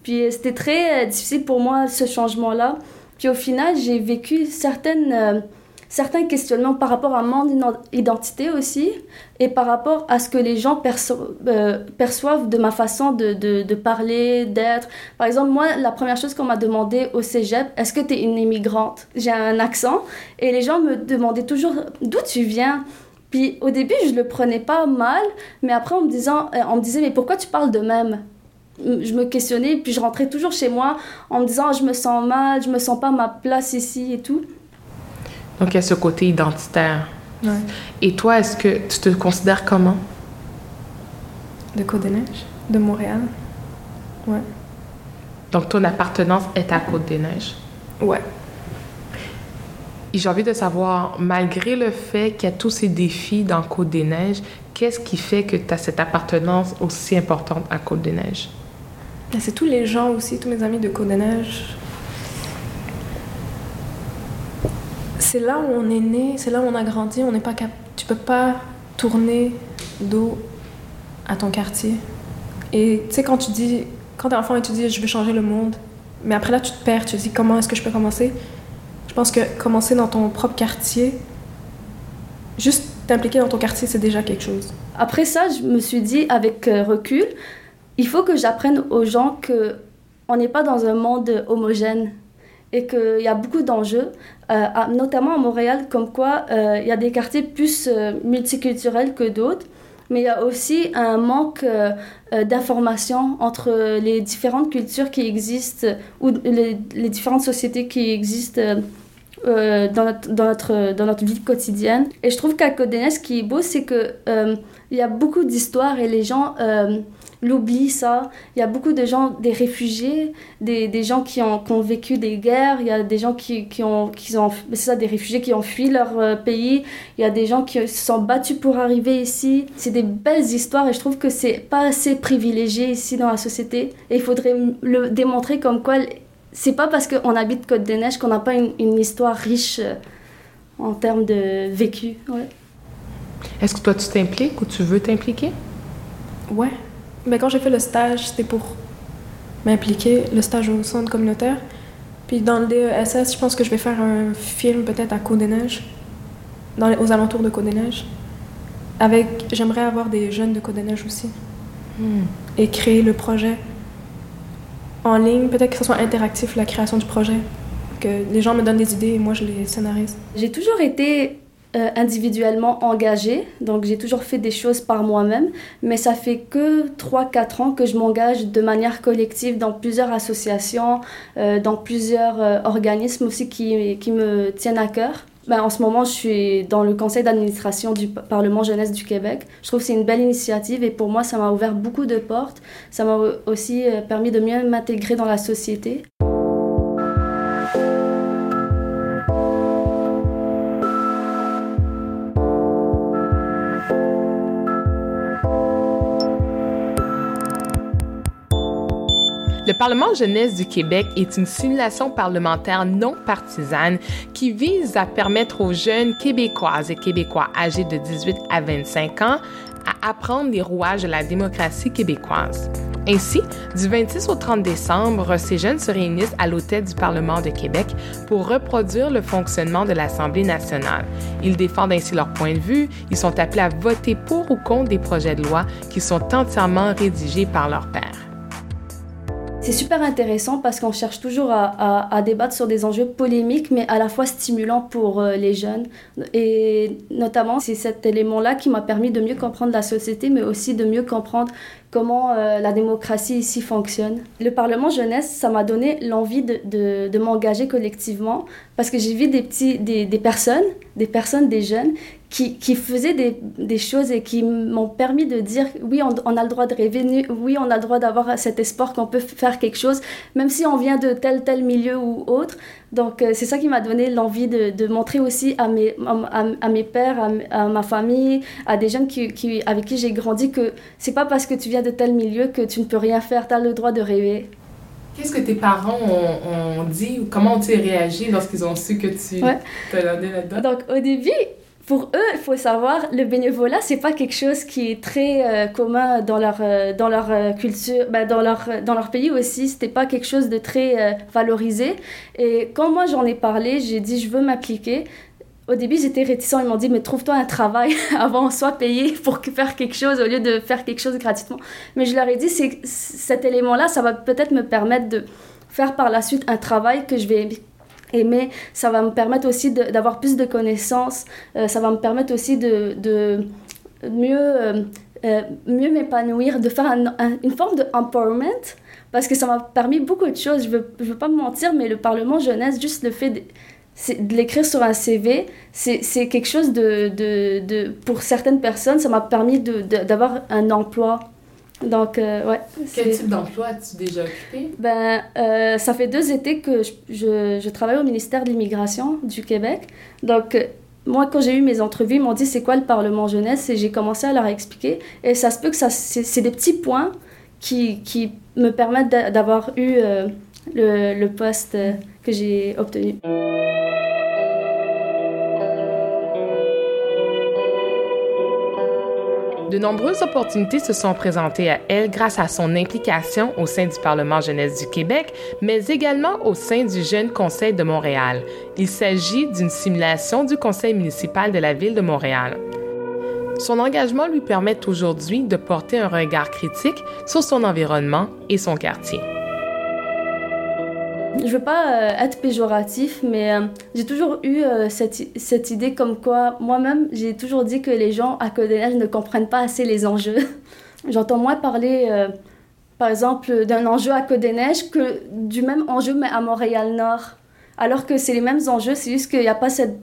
Puis euh, c'était très euh, difficile pour moi ce changement-là. Puis au final, j'ai vécu certaines, euh, certains questionnements par rapport à mon identité aussi et par rapport à ce que les gens perçoivent de ma façon de, parler, d'être. Par exemple, moi, la première chose qu'on m'a demandé au cégep, est-ce que tu es une immigrante? J'ai un accent et les gens me demandaient toujours d'où tu viens? Puis au début, je le prenais pas mal, mais après, on me disait, mais pourquoi tu parles de même? Je me questionnais, puis je rentrais toujours chez moi en me disant ah, je me sens mal, je me sens pas ma place ici et tout.
Donc il y a ce côté identitaire. Et toi, est-ce que tu te considères comment?
De Côte-des-Neiges, de Montréal? Ouais.
Donc ton appartenance est à Côte-des-Neiges.
Ouais.
Et j'ai envie de savoir, malgré le fait qu'il y a tous ces défis dans Côte-des-Neiges, qu'est-ce qui fait que tu as cette appartenance aussi importante à Côte-des-Neiges?
C'est tous les gens aussi, tous mes amis de Côte-des-Neiges. C'est là où on est né, c'est là où on a grandi. On n'est pas cap... Tu peux pas tourner dos à ton quartier. Et tu sais, quand tu dis, quand t'es enfant et tu dis je veux changer le monde, mais après là tu te perds, tu te dis comment est-ce que je peux commencer? Je pense que commencer dans ton propre quartier, juste t'impliquer dans ton quartier, c'est déjà quelque chose.
Après ça, je me suis dit avec euh, recul, il faut que j'apprenne aux gens que on n'est pas dans un monde homogène et qu'il y a beaucoup d'enjeux, euh, notamment à Montréal, comme quoi euh, il y a des quartiers plus euh, multiculturels que d'autres, mais il y a aussi un manque d'information entre les différentes cultures qui existent ou les, les différentes sociétés qui existent euh, dans, notre, dans, notre, dans notre vie quotidienne. Et je trouve qu'à Neiges, ce qui est beau, c'est qu'il euh, y a beaucoup d'histoires et les gens euh, l'oublient, ça. Il y a beaucoup de gens, des réfugiés, des, des gens qui ont, qui ont, vécu des guerres, il y a des gens qui, qui ont, qui ont c'est ça, des réfugiés qui ont fui leur pays, il y a des gens qui se sont battus pour arriver ici. C'est des belles histoires et je trouve que c'est pas assez privilégié ici dans la société. Et il faudrait le démontrer comme quoi c'est pas parce qu'on habite Côte-des-Neiges qu'on n'a pas une, une, histoire riche euh, en termes de vécu. Ouais.
Est-ce que toi, tu t'impliques ou tu veux t'impliquer?
Ouais. Mais quand j'ai fait le stage, c'était pour m'impliquer, le stage au centre communautaire. Puis dans le DESS, je pense que je vais faire un film peut-être à Côte-des-Neiges, dans les, aux alentours de Côte-des-Neiges. Avec, j'aimerais avoir des jeunes de Côte-des-Neiges aussi.
Hmm.
Et créer le projet en ligne, peut-être que ce soit interactif, la création du projet, que les gens me donnent des idées et moi je les scénarise.
J'ai toujours été euh, individuellement engagée, donc j'ai toujours fait des choses par moi-même, mais ça fait que 3-4 ans que je m'engage de manière collective dans plusieurs associations, euh, dans plusieurs euh, organismes aussi qui, qui me tiennent à cœur. Ben, en ce moment, je suis dans le conseil d'administration du Parlement jeunesse du Québec. Je trouve que c'est une belle initiative et pour moi, ça m'a ouvert beaucoup de portes. Ça m'a aussi permis de mieux m'intégrer dans la société.
Le Parlement jeunesse du Québec est une simulation parlementaire non partisane qui vise à permettre aux jeunes québécoises et québécois âgés de 18 à 25 ans à apprendre les rouages de la démocratie québécoise. Ainsi, du 26 au 30 décembre, ces jeunes se réunissent à l'hôtel du Parlement de Québec pour reproduire le fonctionnement de l'Assemblée nationale. Ils défendent ainsi leur point de vue, ils sont appelés à voter pour ou contre des projets de loi qui sont entièrement rédigés par leur père.
C'est super intéressant parce qu'on cherche toujours à, débattre sur des enjeux polémiques, mais à la fois stimulants pour euh, les jeunes. Et notamment, c'est cet élément-là qui m'a permis de mieux comprendre la société, mais aussi de mieux comprendre comment euh, la démocratie ici fonctionne. Le Parlement jeunesse, ça m'a donné l'envie de, m'engager collectivement parce que j'ai vu des, petits, des personnes, des personnes, des jeunes qui, qui faisaient des, des, choses et qui m'ont permis de dire oui, on, on, a le droit de rêver, oui, on a le droit d'avoir cet espoir qu'on peut faire quelque chose, même si on vient de tel, tel milieu ou autre. Donc, euh, c'est ça qui m'a donné l'envie de, de, montrer aussi à mes, à, à mes pères, à, à, ma famille, à des jeunes qui, qui, avec qui j'ai grandi que c'est pas parce que tu viens de tel milieu que tu ne peux rien faire, tu as le droit de rêver.
Qu'est-ce que tes parents ont, ont dit ou comment ont-ils réagi lorsqu'ils ont su que tu
ouais.
te là-dedans?
Donc, au début, pour eux, il faut savoir, le bénévolat, c'est pas quelque chose qui est très euh, commun dans leur, euh, dans leur euh, culture, ben, dans, leur, dans leur pays aussi. C'était pas quelque chose de très valorisé. Et quand moi j'en ai parlé, j'ai dit je veux m'appliquer. Au début, j'étais réticent. Ils m'ont dit, mais trouve-toi un travail avant, soit payé pour faire quelque chose au lieu de faire quelque chose gratuitement. Mais je leur ai dit, c'est cet élément-là, ça va peut-être me permettre de faire par la suite un travail que je vais aimer. Ça va me permettre aussi d'avoir plus de connaissances. Euh, ça va me permettre aussi de, de mieux, euh, euh, mieux m'épanouir, de faire un, un, une forme de empowerment. Parce que ça m'a permis beaucoup de choses. Je ne veux, veux pas me mentir, mais le Parlement jeunesse, juste le fait de, de l'écrire sur un CV, c'est quelque chose de, de, de, Pour certaines personnes, ça m'a permis d'avoir un emploi. Donc, euh, ouais.
Quel type d'emploi as-tu déjà occupé?
Ben, euh, ça fait deux étés que je, je, je travaille au ministère de l'Immigration du Québec. Donc, euh, moi, quand j'ai eu mes entrevues, ils m'ont dit c'est quoi le Parlement jeunesse? Et j'ai commencé à leur expliquer. Et ça se peut que ça, c'est des petits points qui, qui me permettent d'avoir eu le, le poste que j'ai obtenu.
De nombreuses opportunités se sont présentées à elle grâce à son implication au sein du Parlement jeunesse du Québec, mais également au sein du Jeune Conseil de Montréal. Il s'agit d'une simulation du Conseil municipal de la Ville de Montréal. Son engagement lui permet aujourd'hui de porter un regard critique sur son environnement et son quartier.
Je veux pas euh, être péjoratif, mais euh, j'ai toujours eu euh, cette, cette, idée comme quoi, moi-même, j'ai toujours dit que les gens à Côte-des-Neiges ne comprennent pas assez les enjeux. J'entends moins parler, par exemple, d'un enjeu à Côte-des-Neiges que du même enjeu, mais à Montréal-Nord. alors que c'est les mêmes enjeux, c'est juste qu'il n'y a pas cette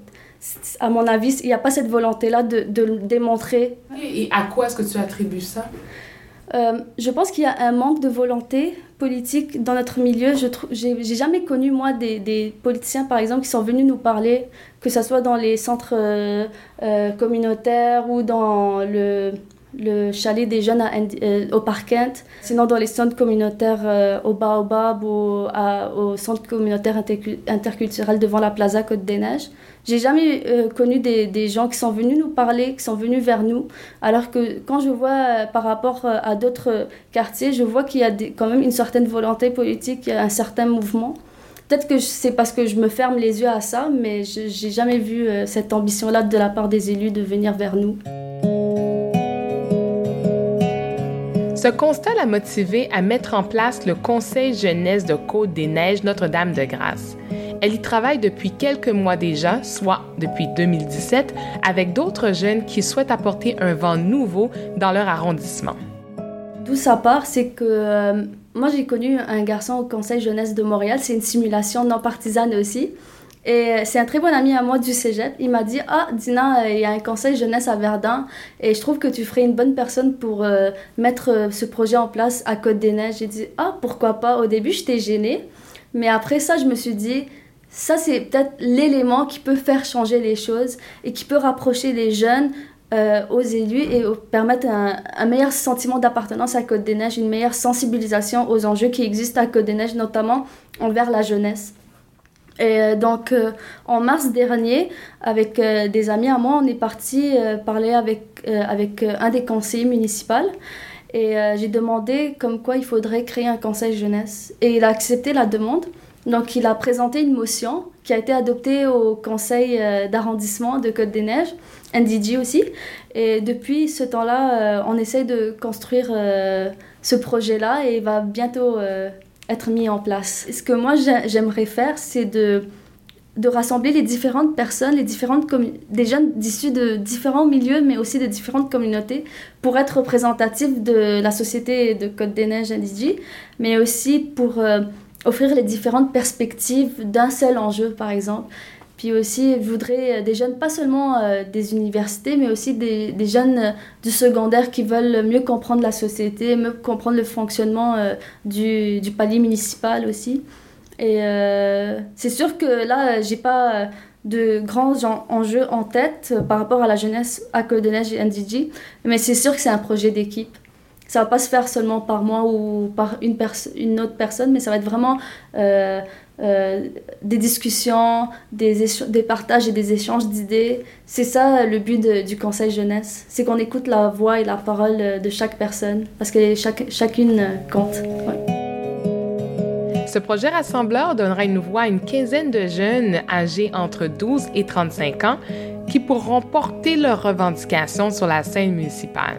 à mon avis, il n'y a pas cette volonté-là de, de le démontrer.
Et à quoi est-ce que tu attribues ça?
Euh, je pense qu'il y a un manque de volonté politique dans notre milieu. Je j'ai jamais connu moi des, politiciens par exemple qui sont venus nous parler, que ce soit dans les centres euh, euh, communautaires ou dans le le chalet des jeunes euh, au Parc Kent, sinon dans les centres communautaires au Baobab ou au centre communautaire interculturel devant la Plaza Côte des Neiges. J'ai jamais euh, connu des, gens qui sont venus nous parler, qui sont venus vers nous, alors que quand je vois par rapport à d'autres quartiers, je vois qu'il y a quand même une certaine volonté politique, un certain mouvement. Peut-être que c'est parce que je me ferme les yeux à ça, mais j'ai jamais vu cette ambition-là de la part des élus de venir vers nous.
Ce constat l'a motivée à mettre en place le Conseil jeunesse de Côte-des-Neiges Notre-Dame-de-Grâce. Elle y travaille depuis quelques mois déjà, soit depuis 2017, avec d'autres jeunes qui souhaitent apporter un vent nouveau dans leur arrondissement.
D'où ça part, c'est que euh, moi j'ai connu un garçon au Conseil jeunesse de Montréal, c'est une simulation non partisane aussi. Et c'est un très bon ami à moi du cégep. Il m'a dit Ah, Dina, euh, il y a un conseil jeunesse à Verdun et je trouve que tu ferais une bonne personne pour euh, mettre ce projet en place à Côte-des-Neiges. J'ai dit Ah, pourquoi pas Au début, j'étais gênée. Mais après ça, je me suis dit Ça, c'est peut-être l'élément qui peut faire changer les choses et qui peut rapprocher les jeunes aux élus et permettre un, meilleur sentiment d'appartenance à Côte-des-Neiges, une meilleure sensibilisation aux enjeux qui existent à Côte-des-Neiges, notamment envers la jeunesse. Et euh, donc, euh, en mars dernier, avec euh, des amis à moi, on est parti parler avec, avec un des conseillers municipaux. Et j'ai demandé comme quoi il faudrait créer un conseil jeunesse. Et il a accepté la demande. Donc, il a présenté une motion qui a été adoptée au conseil d'arrondissement de Côte-des-Neiges, NDG aussi. Et depuis ce temps-là, on essaye de construire ce projet-là et il va bientôt être mis en place. Ce que moi j'aimerais faire, c'est de, rassembler les différentes personnes, les différentes des jeunes d'issus de différents milieux, mais aussi de différentes communautés, pour être représentatifs de la société de Côte-des-Neiges NDG, mais aussi pour euh, offrir les différentes perspectives d'un seul enjeu, par exemple. Puis aussi, je voudrais euh, des jeunes, pas seulement euh, des universités, mais aussi des, jeunes euh, du secondaire qui veulent mieux comprendre la société, mieux comprendre le fonctionnement du, du, palier municipal aussi. Et c'est sûr que là, j'ai pas de grands enjeux en tête par rapport à la jeunesse à Côte de Neige et NDG, mais c'est sûr que c'est un projet d'équipe. Ça va pas se faire seulement par moi ou par une, une autre personne, mais ça va être vraiment euh, des discussions, des, partages et des échanges d'idées. C'est ça le but du Conseil jeunesse, c'est qu'on écoute la voix et la parole de chaque personne, parce que chaque, chacune compte.
Ce projet rassembleur donnera une voix à une quinzaine de jeunes âgés entre 12 et 35 ans qui pourront porter leurs revendications sur la scène municipale.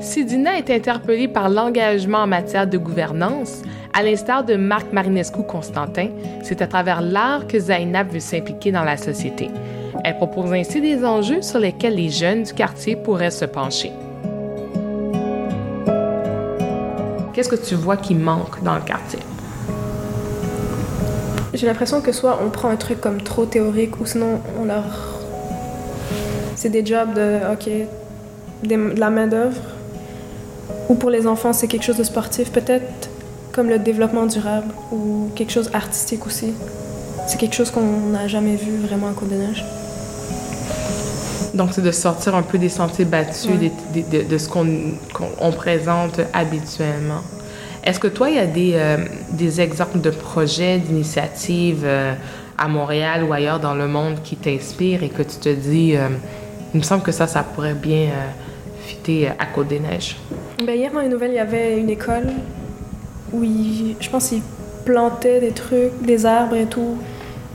Sidina est interpellée par l'engagement en matière de gouvernance, à l'instar de Marc Marinescu-Constantin, c'est à travers l'art que Zainab veut s'impliquer dans la société. Elle propose ainsi des enjeux sur lesquels les jeunes du quartier pourraient se pencher. Qu'est-ce que tu vois qui manque dans le quartier?
J'ai l'impression que soit on prend un truc comme trop théorique ou sinon on leur. C'est des jobs de, OK, de la main-d'œuvre. Ou pour les enfants, c'est quelque chose de sportif peut-être comme le développement durable ou quelque chose artistique aussi. C'est quelque chose qu'on n'a jamais vu vraiment à Côte-des-Neiges.
Donc, c'est de sortir un peu des sentiers battus, de, ce qu'on présente habituellement. Est-ce que toi, il y a des, euh, des exemples de projets, d'initiatives euh, à Montréal ou ailleurs dans le monde qui t'inspirent et que tu te dis, euh, il me semble que ça, ça pourrait bien fitter à Côte-des-Neiges?
Ben, hier, dans les nouvelles, il y avait une école où je pense qu'ils plantaient des trucs, des arbres et tout.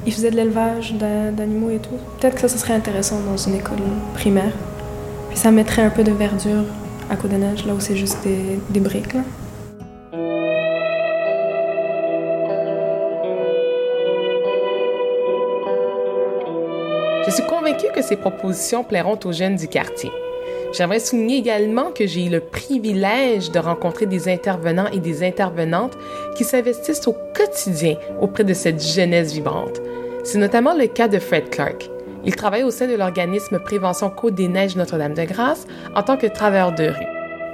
Ils faisaient de l'élevage d'animaux et tout. Peut-être que ça, ça serait intéressant dans une école primaire. Puis ça mettrait un peu de verdure à côte de neige, là où c'est juste des, briques.
Je suis convaincue que ces propositions plairont aux jeunes du quartier. J'aimerais souligner également que j'ai eu le privilège de rencontrer des intervenants et des intervenantes qui s'investissent au quotidien auprès de cette jeunesse vibrante. C'est notamment le cas de Fred Clark. Il travaille au sein de l'organisme Prévention Côte des Neiges Notre-Dame-de-Grâce en tant que travailleur de rue.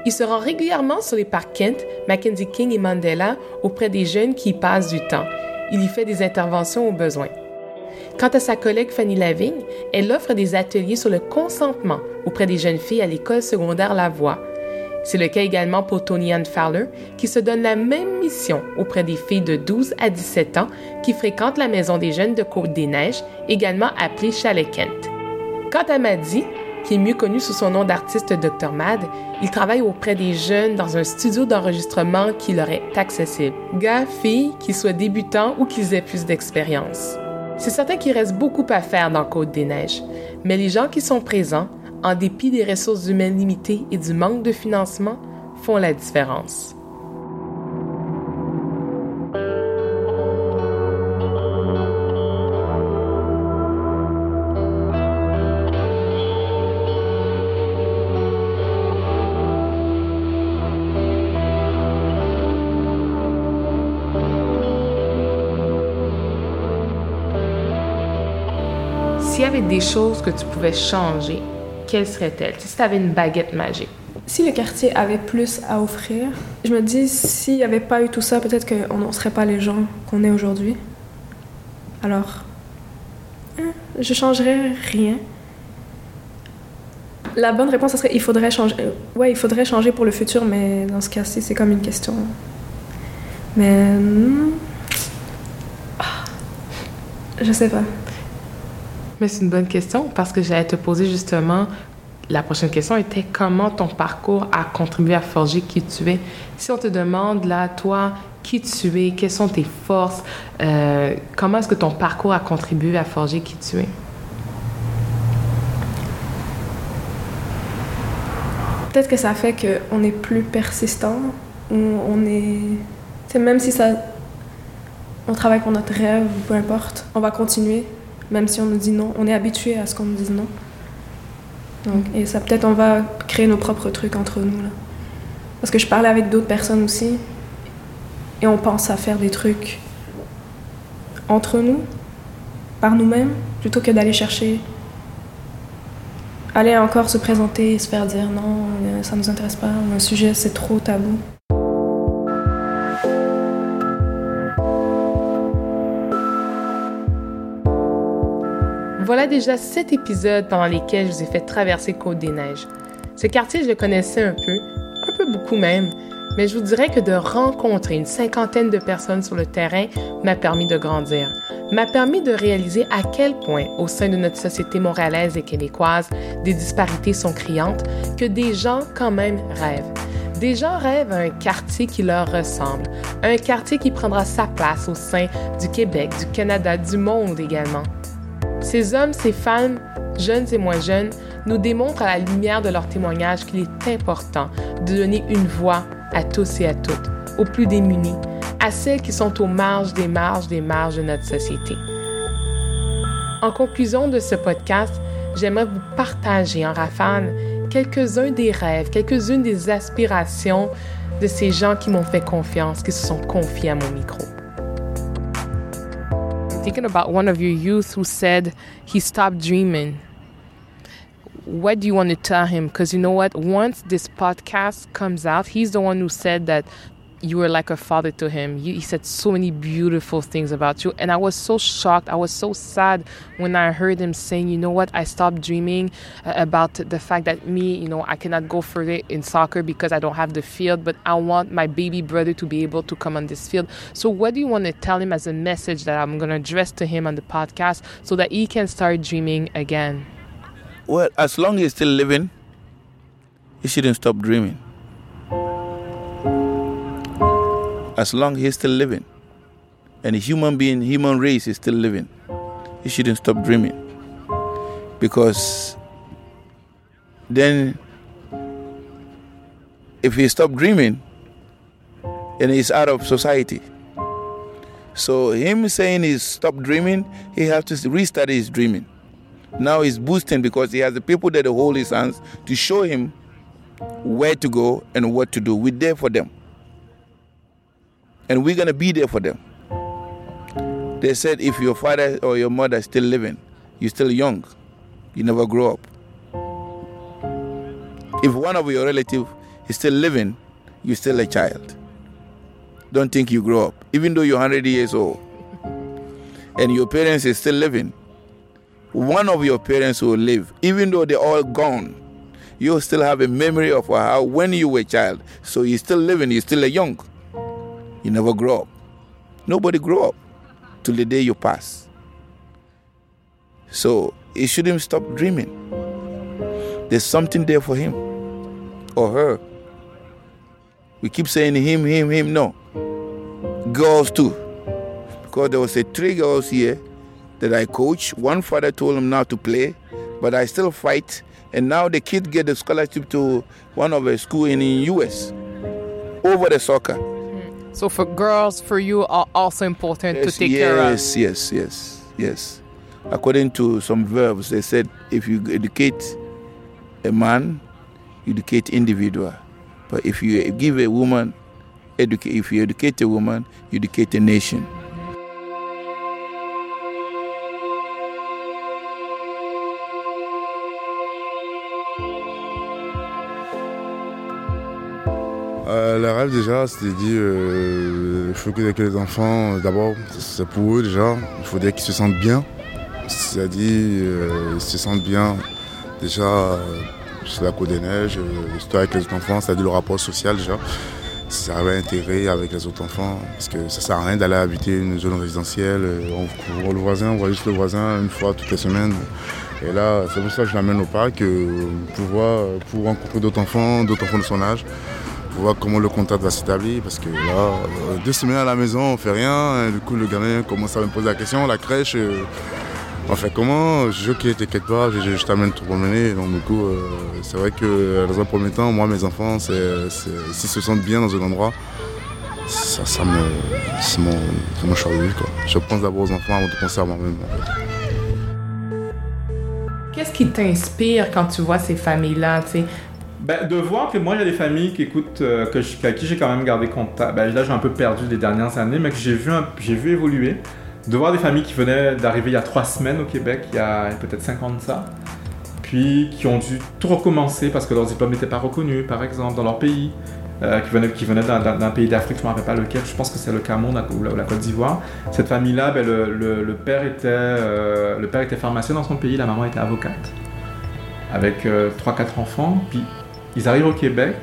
Il se rend régulièrement sur les parcs Kent, Mackenzie King et Mandela auprès des jeunes qui y passent du temps. Il y fait des interventions aux besoins. Quant à sa collègue Fanny Lavigne, elle offre des ateliers sur le consentement auprès des jeunes filles à l'école secondaire La Voix. C'est le cas également pour Tony Ann Fowler, qui se donne la même mission auprès des filles de 12 à 17 ans qui fréquentent la Maison des Jeunes de Côte-des-Neiges, également appelée Chalet Kent. Quant à Maddy, qui est mieux connu sous son nom d'artiste Dr. Mad, il travaille auprès des jeunes dans un studio d'enregistrement qui leur est accessible. Gars, filles, qu'ils soient débutants ou qu'ils aient plus d'expérience. C'est certain qu'il reste beaucoup à faire dans Côte des Neiges, mais les gens qui sont présents, en dépit des ressources humaines limitées et du manque de financement, font la différence. Des choses que tu pouvais changer, quelles seraient-elles? Si tu avais une baguette magique.
Si le quartier avait plus à offrir, je me dis, s'il n'y avait pas eu tout ça, peut-être qu'on ne serait pas les gens qu'on est aujourd'hui. Alors, hein, je changerais rien. La bonne réponse, ce serait il faudrait changer. Ouais, il faudrait changer pour le futur, mais dans ce cas-ci, c'est comme une question. Mais. ah, Je sais pas.
Mais c'est une bonne question parce que j'allais te poser justement. La prochaine question était comment ton parcours a contribué à forger qui tu es. Si on te demande là, toi, qui tu es, quelles sont tes forces, euh, comment est-ce que ton parcours a contribué à forger qui tu es?
Peut-être que ça fait qu'on est plus persistant, ou on est. même si ça. On travaille pour notre rêve, peu importe, on va continuer, même si on nous dit non. On est habitué à ce qu'on nous dise non. Et ça, peut-être, on va créer nos propres trucs entre nous, là. Parce que je parlais avec d'autres personnes aussi, et on pense à faire des trucs entre nous, par nous-mêmes, plutôt que d'aller chercher aller encore se présenter et se faire dire non, euh, ça nous intéresse pas, un sujet c'est trop tabou.
Voilà déjà sept épisodes pendant lesquels je vous ai fait traverser Côte-des-Neiges. Ce quartier, je le connaissais un peu, un peu beaucoup même, mais je vous dirais que de rencontrer une cinquantaine de personnes sur le terrain m'a permis de grandir, m'a permis de réaliser à quel point, au sein de notre société montréalaise et québécoise, des disparités sont criantes, que des gens quand même rêvent. Des gens rêvent à un quartier qui leur ressemble, un quartier qui prendra sa place au sein du Québec, du Canada, du monde également. Ces hommes, ces femmes, jeunes et moins jeunes, nous démontrent à la lumière de leur témoignage qu'il est important de donner une voix à tous et à toutes, aux plus démunis, à celles qui sont aux marges des marges des marges de notre société. En conclusion de ce podcast, j'aimerais vous partager en rafale quelques-uns des rêves, quelques-unes des aspirations de ces gens qui m'ont fait confiance, qui se sont confiés à mon micro. Thinking about one of your youth who said he stopped dreaming. What do you want to tell him? Because you know what? Once this podcast comes out, he's the one who said that you were like a father to him. You, he said so many beautiful things about you. And I was so shocked. I was so sad when I heard him saying, you know what, I stopped dreaming uh, about the fact that me, you know, I cannot go further in soccer because I don't have the field, but I want my baby brother to be able to come on this field. So, what do you want to tell him as a message that I'm going to address to him on the podcast so that he can start dreaming again?
Well, as long as he's still living, he shouldn't stop dreaming. As long he's still living, and a human being, human race is still living, he shouldn't stop dreaming. Because then, if he stop dreaming, then he's out of society. So him saying he's stop dreaming, he has to restart his dreaming. Now he's boosting because he has the people that hold his hands to show him where to go and what to do. We're there for them. And we're going to be there for them. They said if your father or your mother is still living, you're still young. You never grow up. If one of your relatives is still living, you're still a child. Don't think you grow up, even though you're 100 years old and your parents is still living. One of your parents will live, even though they're all gone. You still have a memory of how when you were a child. So you're still living, you're still a young. You never grow up. Nobody grow up till the day you pass. So he shouldn't stop dreaming. There's something there for him or her. We keep saying him, him, him. No. Girls too. Because there was a three girls here that I coach. One father told him not to play, but I still fight. And now the kid get a scholarship to one of the school in the US over the soccer.
So for girls, for you are also important
yes,
to take
yes,
care of.
Yes, yes, yes, yes. According to some verbs, they said if you educate a man, you educate individual. But if you give a woman, educate, if you educate a woman, you educate a nation.
Euh, le rêve déjà, c'était dit, euh, il faut que les enfants, d'abord, c'est pour eux déjà, il faudrait qu'ils se sentent bien. C'est-à-dire, euh, ils se sentent bien déjà euh, sur la Côte des Neiges, euh, surtout avec les autres enfants, c'est-à-dire le rapport social déjà. Ça va intégrer avec les autres enfants, parce que ça sert à rien d'aller habiter une zone résidentielle. euh, On voit le voisin, on voit juste le voisin une fois toutes les semaines. Et là, c'est pour ça que je l'amène au parc, euh, pour, voir, pour rencontrer d'autres enfants, d'autres enfants de son âge voir comment le contact va s'établir. Parce que là, euh, deux semaines à la maison, on fait rien. Et du coup, le gamin commence à me poser la question. La crèche, euh, on fait comment? Je ok, t'inquiète pas, je, je- je t'amène te promener. Donc, du coup, euh, c'est vrai que dans un premier temps, moi, mes enfants, s'ils se sentent bien dans un endroit, ça, ça me. C'est mon, choix de vie, quoi. Je pense d'abord aux enfants avant de penser à moi-même. en fait.
Qu'est-ce qui t'inspire quand tu vois ces familles-là?
Ben, de voir que moi, a des familles qui écoutent, euh, à qui j'ai quand même gardé contact. Ben, là, j'ai un peu perdu les dernières années, mais que j'ai vu, un- j'ai vu évoluer. De voir des familles qui venaient d'arriver il y a trois semaines au Québec, il y a peut-être cinq ans de ça, puis qui ont dû tout recommencer parce que leurs diplômes n'étaient pas reconnus, par exemple, dans leur pays, euh, qui venaient, d'un, pays d'Afrique, je ne me rappelle pas lequel, je pense que c'est le Cameroun ou la, Côte d'Ivoire. Cette famille-là, ben, le, le- le père était, euh, le père était pharmacien dans son pays, la maman était avocate, avec 3-4 enfants, puis ils arrivent au Québec,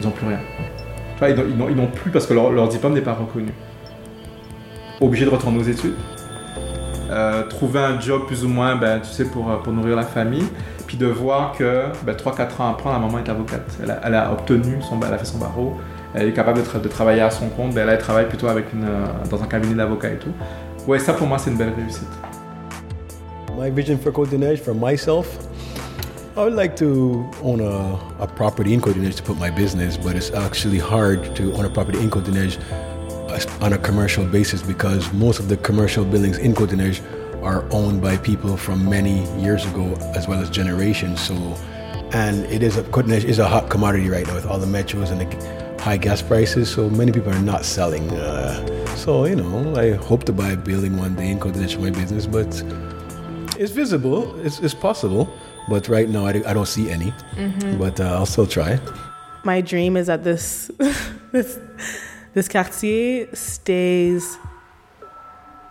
ils n'ont plus rien. Vois, ils n'ont- plus parce que leur, diplôme n'est pas reconnu. Obligés de retourner aux études. Euh, trouver un job plus ou moins, ben, tu sais, pour, euh, pour nourrir la famille. Puis de voir que ben, 3-4 ans après, la maman est avocate. Elle a, obtenu, son, elle a fait son barreau. Elle est capable de, de travailler à son compte. Ben, là, elle travaille plutôt avec une, euh, dans un cabinet d'avocat et tout. Ouais, ça pour moi, c'est une belle réussite.
My vision for Codenage for myself, I would like to own a, a property in Codenage to put my business, but it's actually hard to own a property in Codenage on a commercial basis because most of the commercial buildings in Codenage are owned by people from many years ago as well as generations. So, and it is a Codenage is a hot commodity right now with all the metros and the high gas prices. So many people are not selling. Uh, so you know, I hope to buy a building one day in Codenage for my business, but it's visible. It's, it's possible, but right now I, do- I don't see any.
Mhm.
But uh, I'll still try.
My dream is that this this this quartier stays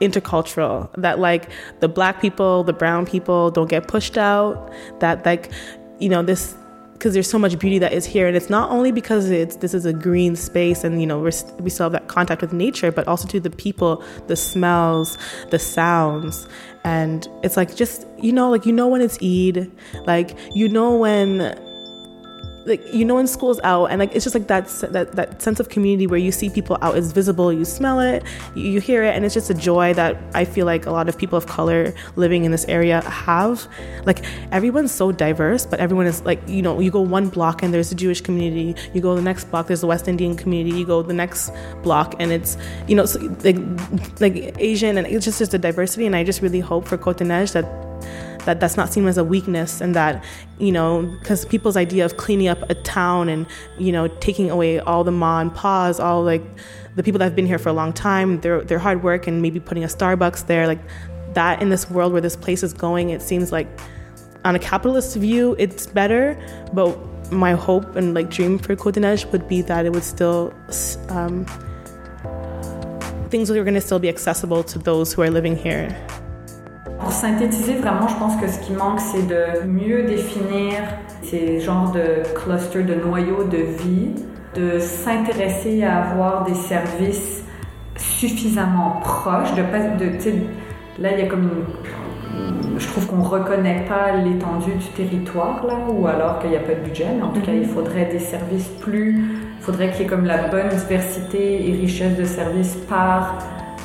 intercultural. That like the black people, the brown people don't get pushed out. That like you know this because there's so much beauty that is here, and it's not only because it's this is a green space and you know we're, we still have that contact with nature, but also to the people, the smells, the sounds, and it's like just you know like you know when it's Eid, like you know when like you know when school's out and like it's just like that that that sense of community where you see people out is visible you smell it you, you hear it and it's just a joy that i feel like a lot of people of color living in this area have. Like everyone's so diverse but everyone is like you know you go one block and there's a jewish community you go the next block there's a west indian community you go the next block and it's you know so, like like asian and it's just just a diversity and i just really hope for d'Ivoire that that that's not seen as a weakness and that you know because people's idea of cleaning up a town and you know taking away all the ma and pa's all like the people that have been here for a long time their their hard work and maybe putting a starbucks there like that in this world where this place is going it seems like on a capitalist view it's better but my hope and like dream for Côte would be that it would still um, things are going to still be accessible to those who are living here.
Pour synthétiser, vraiment, je pense que ce qui manque, c'est de mieux définir ces genres de clusters, de noyaux de vie, de s'intéresser à avoir des services suffisamment proches, de, de là, il y a comme une, je trouve qu'on ne reconnaît pas l'étendue du territoire, là, ou alors qu'il n'y a pas de budget, mais en tout cas, il faudrait des services plus. Il faudrait qu'il y ait comme la bonne diversité et richesse de services par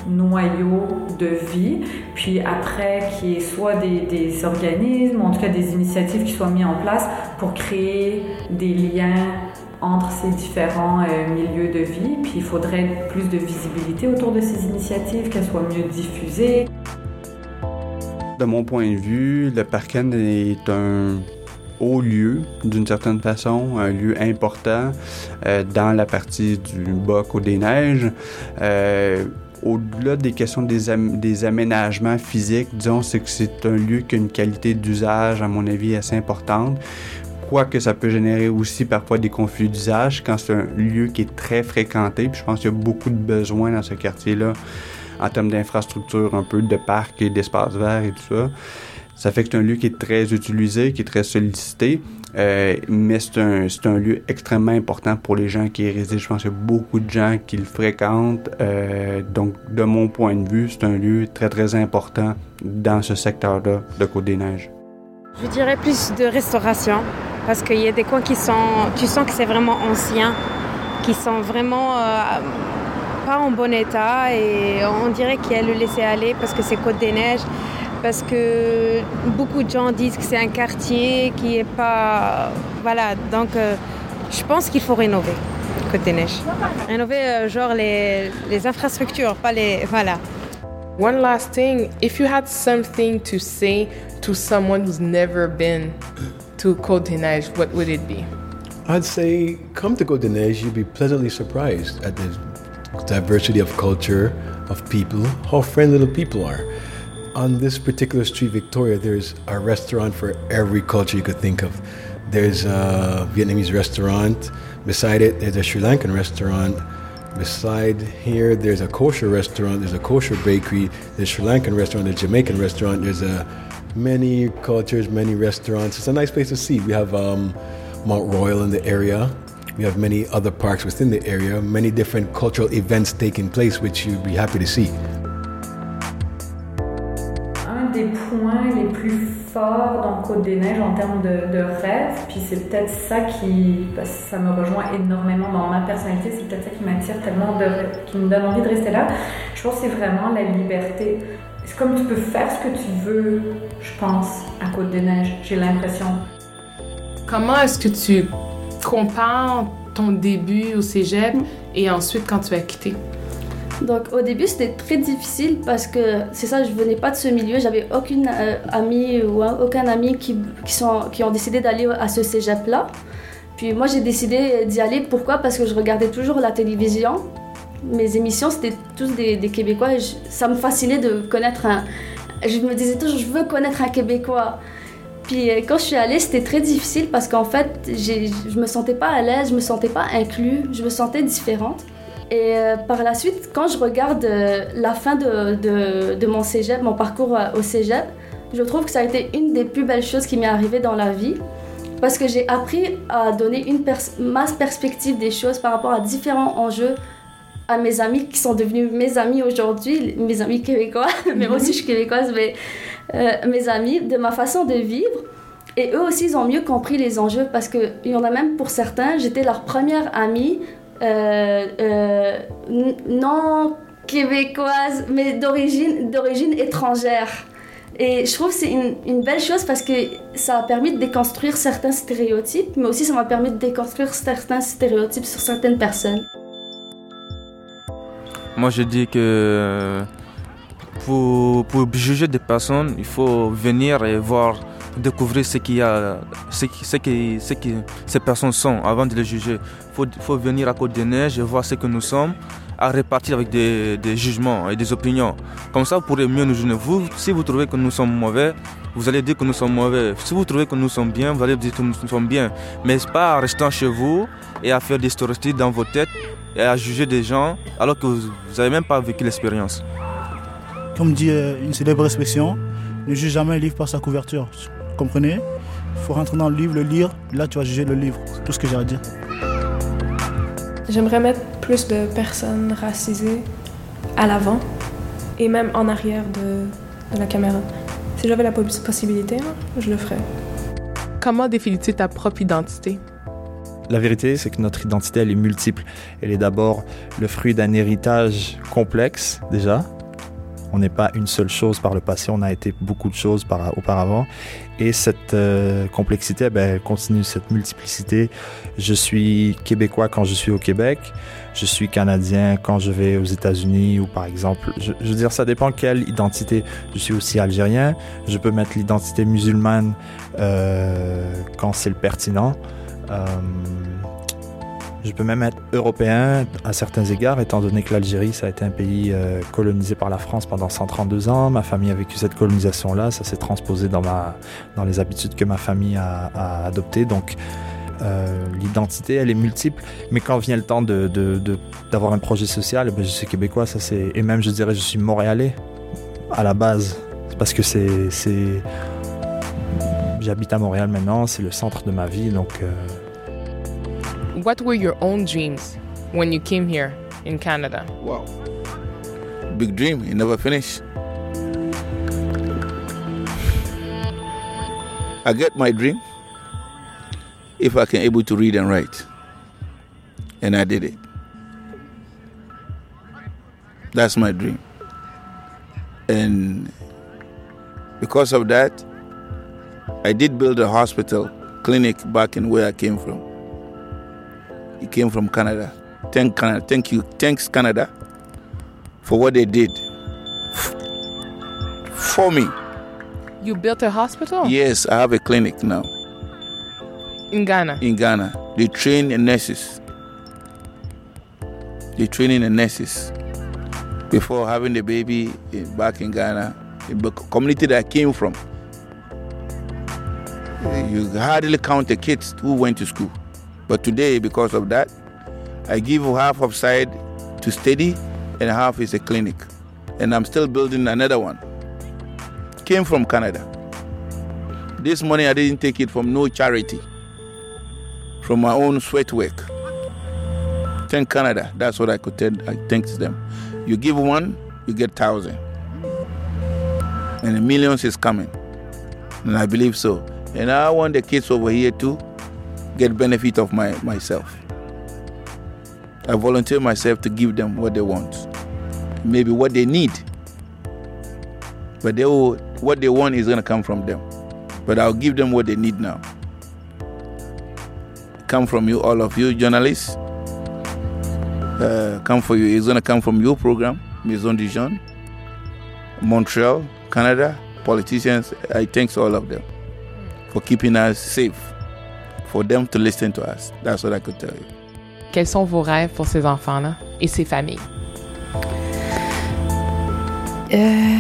noyau de vie, puis après qu'il y ait soit des, organismes, en tout cas des initiatives qui soient mises en place pour créer des liens entre ces différents euh, milieux de vie, puis il faudrait plus de visibilité autour de ces initiatives, qu'elles soient mieux diffusées.
De mon point de vue, le Parken est un haut lieu, d'une certaine façon, un lieu important euh, dans la partie du bas des Neiges. Euh, au-delà des questions des, aménagements physiques, disons, c'est que c'est un lieu qui a une qualité d'usage, à mon avis, assez importante. Quoique ça peut générer aussi parfois des conflits d'usage quand c'est un lieu qui est très fréquenté. Puis je pense qu'il y a beaucoup de besoins dans ce quartier-là en termes d'infrastructures, un peu de parcs et d'espaces verts et tout ça. Ça fait que c'est un lieu qui est très utilisé, qui est très sollicité, euh, mais c'est un, un, lieu extrêmement important pour les gens qui y résident. Je pense qu'il y a beaucoup de gens qui le fréquentent. Euh, donc, de mon point de vue, c'est un lieu très, très important dans ce secteur-là de Côte-des-Neiges.
Je dirais plus de restauration, parce qu'il y a des coins qui sont... Tu sens que c'est vraiment ancien, qui sont vraiment... Euh, pas en bon état et on dirait qu'il a le laisser aller parce que c'est Côte des Neiges parce que beaucoup de gens disent que c'est un quartier qui est pas voilà donc euh, je pense qu'il faut rénover Côte des Neiges rénover euh, genre les, les infrastructures pas les voilà
One last thing, if you had something to say to someone who's never been to Côte des Neiges, what would it be?
I'd say come to Côte des Neiges, you'll be pleasantly surprised at the diversity of culture, of people, how friendly the people are. On this particular street, Victoria, there's a restaurant for every culture you could think of. There's a Vietnamese restaurant. Beside it, there's a Sri Lankan restaurant. Beside here, there's a kosher restaurant. There's a kosher bakery. There's a Sri Lankan restaurant. There's a Jamaican restaurant. There's a many cultures, many restaurants. It's a nice place to see. We have um, Mount Royal in the area. We have many other parks within the area, many different cultural events taking place, which you'd be happy to see.
Forts dans Côte des Neiges en termes de, de rêve, puis c'est peut-être ça qui, parce que ça me rejoint énormément dans ma personnalité, c'est peut-être ça qui m'attire tellement, de, qui me donne envie de rester là. Je pense que c'est vraiment la liberté. C'est comme tu peux faire ce que tu veux, je pense, à Côte des Neiges, j'ai l'impression.
Comment est-ce que tu compares ton début au cégep et ensuite quand tu as quitté?
Donc au début c'était très difficile parce que c'est ça, je venais pas de ce milieu, j'avais aucune euh, amie ou aucun ami qui, qui, ont décidé d'aller à ce cégep là. Puis moi j'ai décidé d'y aller, pourquoi? Parce que je regardais toujours la télévision. Mes émissions c'était tous des, Québécois ça me fascinait de connaître un... Je me disais toujours je veux connaître un Québécois. Puis euh, quand je suis allée, c'était très difficile parce qu'en fait, je me sentais pas à l'aise, je me sentais pas inclus, je me sentais différente. Et euh, par la suite, quand je regarde euh, la fin de, de, de, mon cégep, mon parcours au cégep, je trouve que ça a été une des plus belles choses qui m'est arrivée dans la vie. Parce que j'ai appris à donner une masse perspective des choses par rapport à différents enjeux à mes amis qui sont devenus mes amis aujourd'hui, mes amis québécois, mais moi aussi je suis québécoise, mais euh, mes amis, de ma façon de vivre. Et eux aussi, ils ont mieux compris les enjeux parce qu'il y en a même pour certains, j'étais leur première amie euh, euh, non québécoise, mais d'origine, d'origine étrangère. Et je trouve que c'est une, une, belle chose parce que ça a permis de déconstruire certains stéréotypes, mais aussi ça m'a permis de déconstruire certains stéréotypes sur certaines personnes.
Moi, je dis que pour, pour juger des personnes, il faut venir et voir, découvrir ce qu'il y a, ce, ce, ce qui ces personnes sont avant de les juger. Il faut, venir à Côte des Neiges et voir ce que nous sommes, à repartir avec des, jugements et des opinions. Comme ça, vous pourrez mieux nous juger. Vous, si vous trouvez que nous sommes mauvais, vous allez dire que nous sommes mauvais. Si vous trouvez que nous sommes bien, vous allez dire que nous sommes bien. Mais pas en restant chez vous et à faire des stéréotypes dans vos têtes et à juger des gens alors que vous n'avez même pas vécu l'expérience.
Comme dit euh, une célèbre expression, ne juge jamais un livre par sa couverture. Vous comprenez? Il faut rentrer dans le livre, le lire, là tu vas juger le livre. C'est tout ce que j'ai à dire.
J'aimerais mettre plus de personnes racisées à l'avant et même en arrière de, de la caméra. Si j'avais la possibilité, hein, je le ferais.
Comment définis-tu ta propre identité?
La vérité, c'est que notre identité, elle est multiple. Elle est d'abord le fruit d'un héritage complexe, déjà. On n'est pas une seule chose par le passé, on a été beaucoup de choses par, auparavant. Et cette euh, complexité, ben, elle continue, cette multiplicité. Je suis québécois quand je suis au Québec, je suis canadien quand je vais aux États-Unis ou par exemple, je, je, veux dire, ça dépend quelle identité. Je suis aussi algérien, je peux mettre l'identité musulmane euh, quand c'est le pertinent. Euh, je peux même être européen à certains égards, étant donné que l'Algérie, ça a été un pays euh, colonisé par la France pendant 132 ans. Ma famille a vécu cette colonisation-là, ça s'est transposé dans, les habitudes que ma famille a, adoptées. Donc, euh, l'identité, elle est multiple, mais quand vient le temps d'avoir un projet social, ben, je suis québécois, ça c'est, et même je dirais je suis montréalais à la base, parce que c'est, j'habite à Montréal maintenant, c'est le centre de ma vie, donc. Euh,
What were your own dreams when you came here in Canada?
Wow. Big dream, you never finish. I get my dream if I can able to read and write. And I did it. That's my dream. And because of that, I did build a hospital clinic back in where I came from. He came from Canada. Thank Canada. Thank you. Thanks Canada for what they did for me.
You built a hospital?
Yes, I have a clinic now.
In Ghana?
In Ghana. They train the nurses. They training the nurses. Before having the baby eh, back in Ghana, in the community that I came from, eh, you hardly count the kids who went to school. But today, because of that, I give half of side to study and half is a clinic. And I'm still building another one. Came from Canada. This money I didn't take it from no charity, from my own sweat work. Thank Canada. That's what I could tell. I thank them. You give one, you get thousand, and the millions is coming, and I believe so. And I want the kids over here too get benefit of my, myself. I volunteer myself to give them what they want, maybe what they need. But they will, what they want is going to come from them. But I'll give them what they need now. Come from you, all of you journalists. Uh, come for you. It's going to come from your program, Maison du Jeune, Montreal, Canada, politicians. I thank all of them for keeping us safe. For them to listen to us. That's what I could tell you.
Quels sont vos rêves pour ces enfants-là et ces familles?
Euh,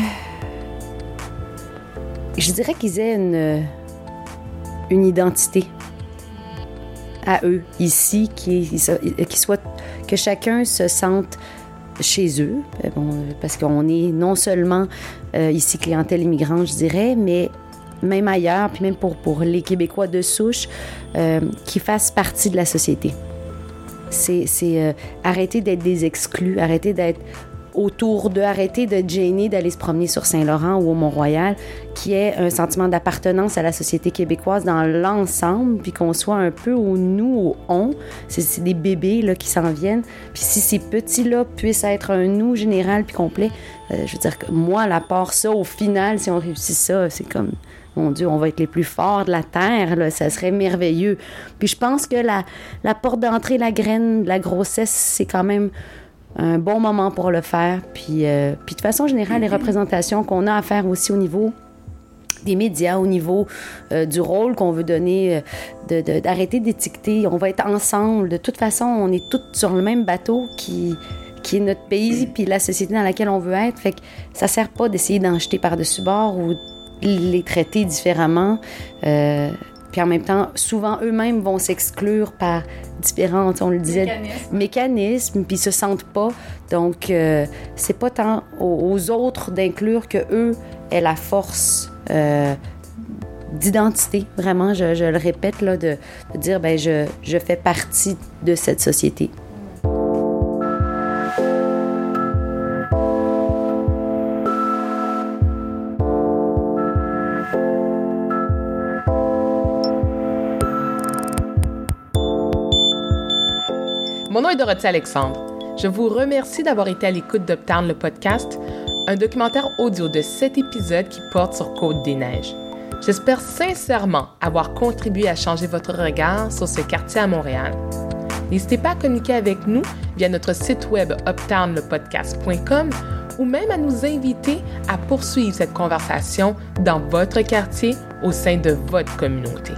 je dirais qu'ils aient une, une identité à eux ici, qui, qui soit que chacun se sente chez eux, bon, parce qu'on est non seulement euh, ici clientèle immigrante, je dirais, mais même ailleurs, puis même pour, les Québécois de souche, euh, qui fassent partie de la société. C'est euh, arrêter d'être des exclus, arrêter d'être autour d'eux, arrêter de gêner d'aller se promener sur Saint-Laurent ou au Mont-Royal, qui est un sentiment d'appartenance à la société québécoise dans l'ensemble, puis qu'on soit un peu au nous, au on. C'est des bébés là, qui s'en viennent. Puis si ces petits-là puissent être un nous général puis complet, euh, je veux dire que moi, la part ça, au final, si on réussit ça, c'est comme mon Dieu, on va être les plus forts de la terre, ça serait merveilleux. Puis je pense que la, porte d'entrée, la graine, la grossesse, c'est quand même un bon moment pour le faire. Puis, euh, de façon générale, les représentations qu'on a à faire aussi au niveau des médias, au niveau euh, du rôle qu'on veut donner, euh, d'arrêter d'étiqueter. On va être ensemble. De toute façon, on est tous sur le même bateau qui, qui est notre pays, puis la société dans laquelle on veut être. Fait que ça sert pas d'essayer d'en jeter par-dessus bord ou les traiter différemment. Euh, puis en même temps, souvent eux-mêmes vont s'exclure par différents, on le disait, mécanismes, mécanismes puis ils se sentent pas. Donc, euh, c'est pas tant aux, autres d'inclure que eux aient la force euh, d'identité. Vraiment, je, le répète, là, de, de dire, ben, je, je fais partie de cette société.
Nom est Dorothée Alexandre. Je vous remercie d'avoir été à l'écoute d'Uptown le podcast, un documentaire audio de sept épisodes qui porte sur Côte des Neiges. J'espère sincèrement avoir contribué à changer votre regard sur ce quartier à Montréal. N'hésitez pas à communiquer avec nous via notre site web uptownlepodcast.com ou même à nous inviter à poursuivre cette conversation dans votre quartier au sein de votre communauté.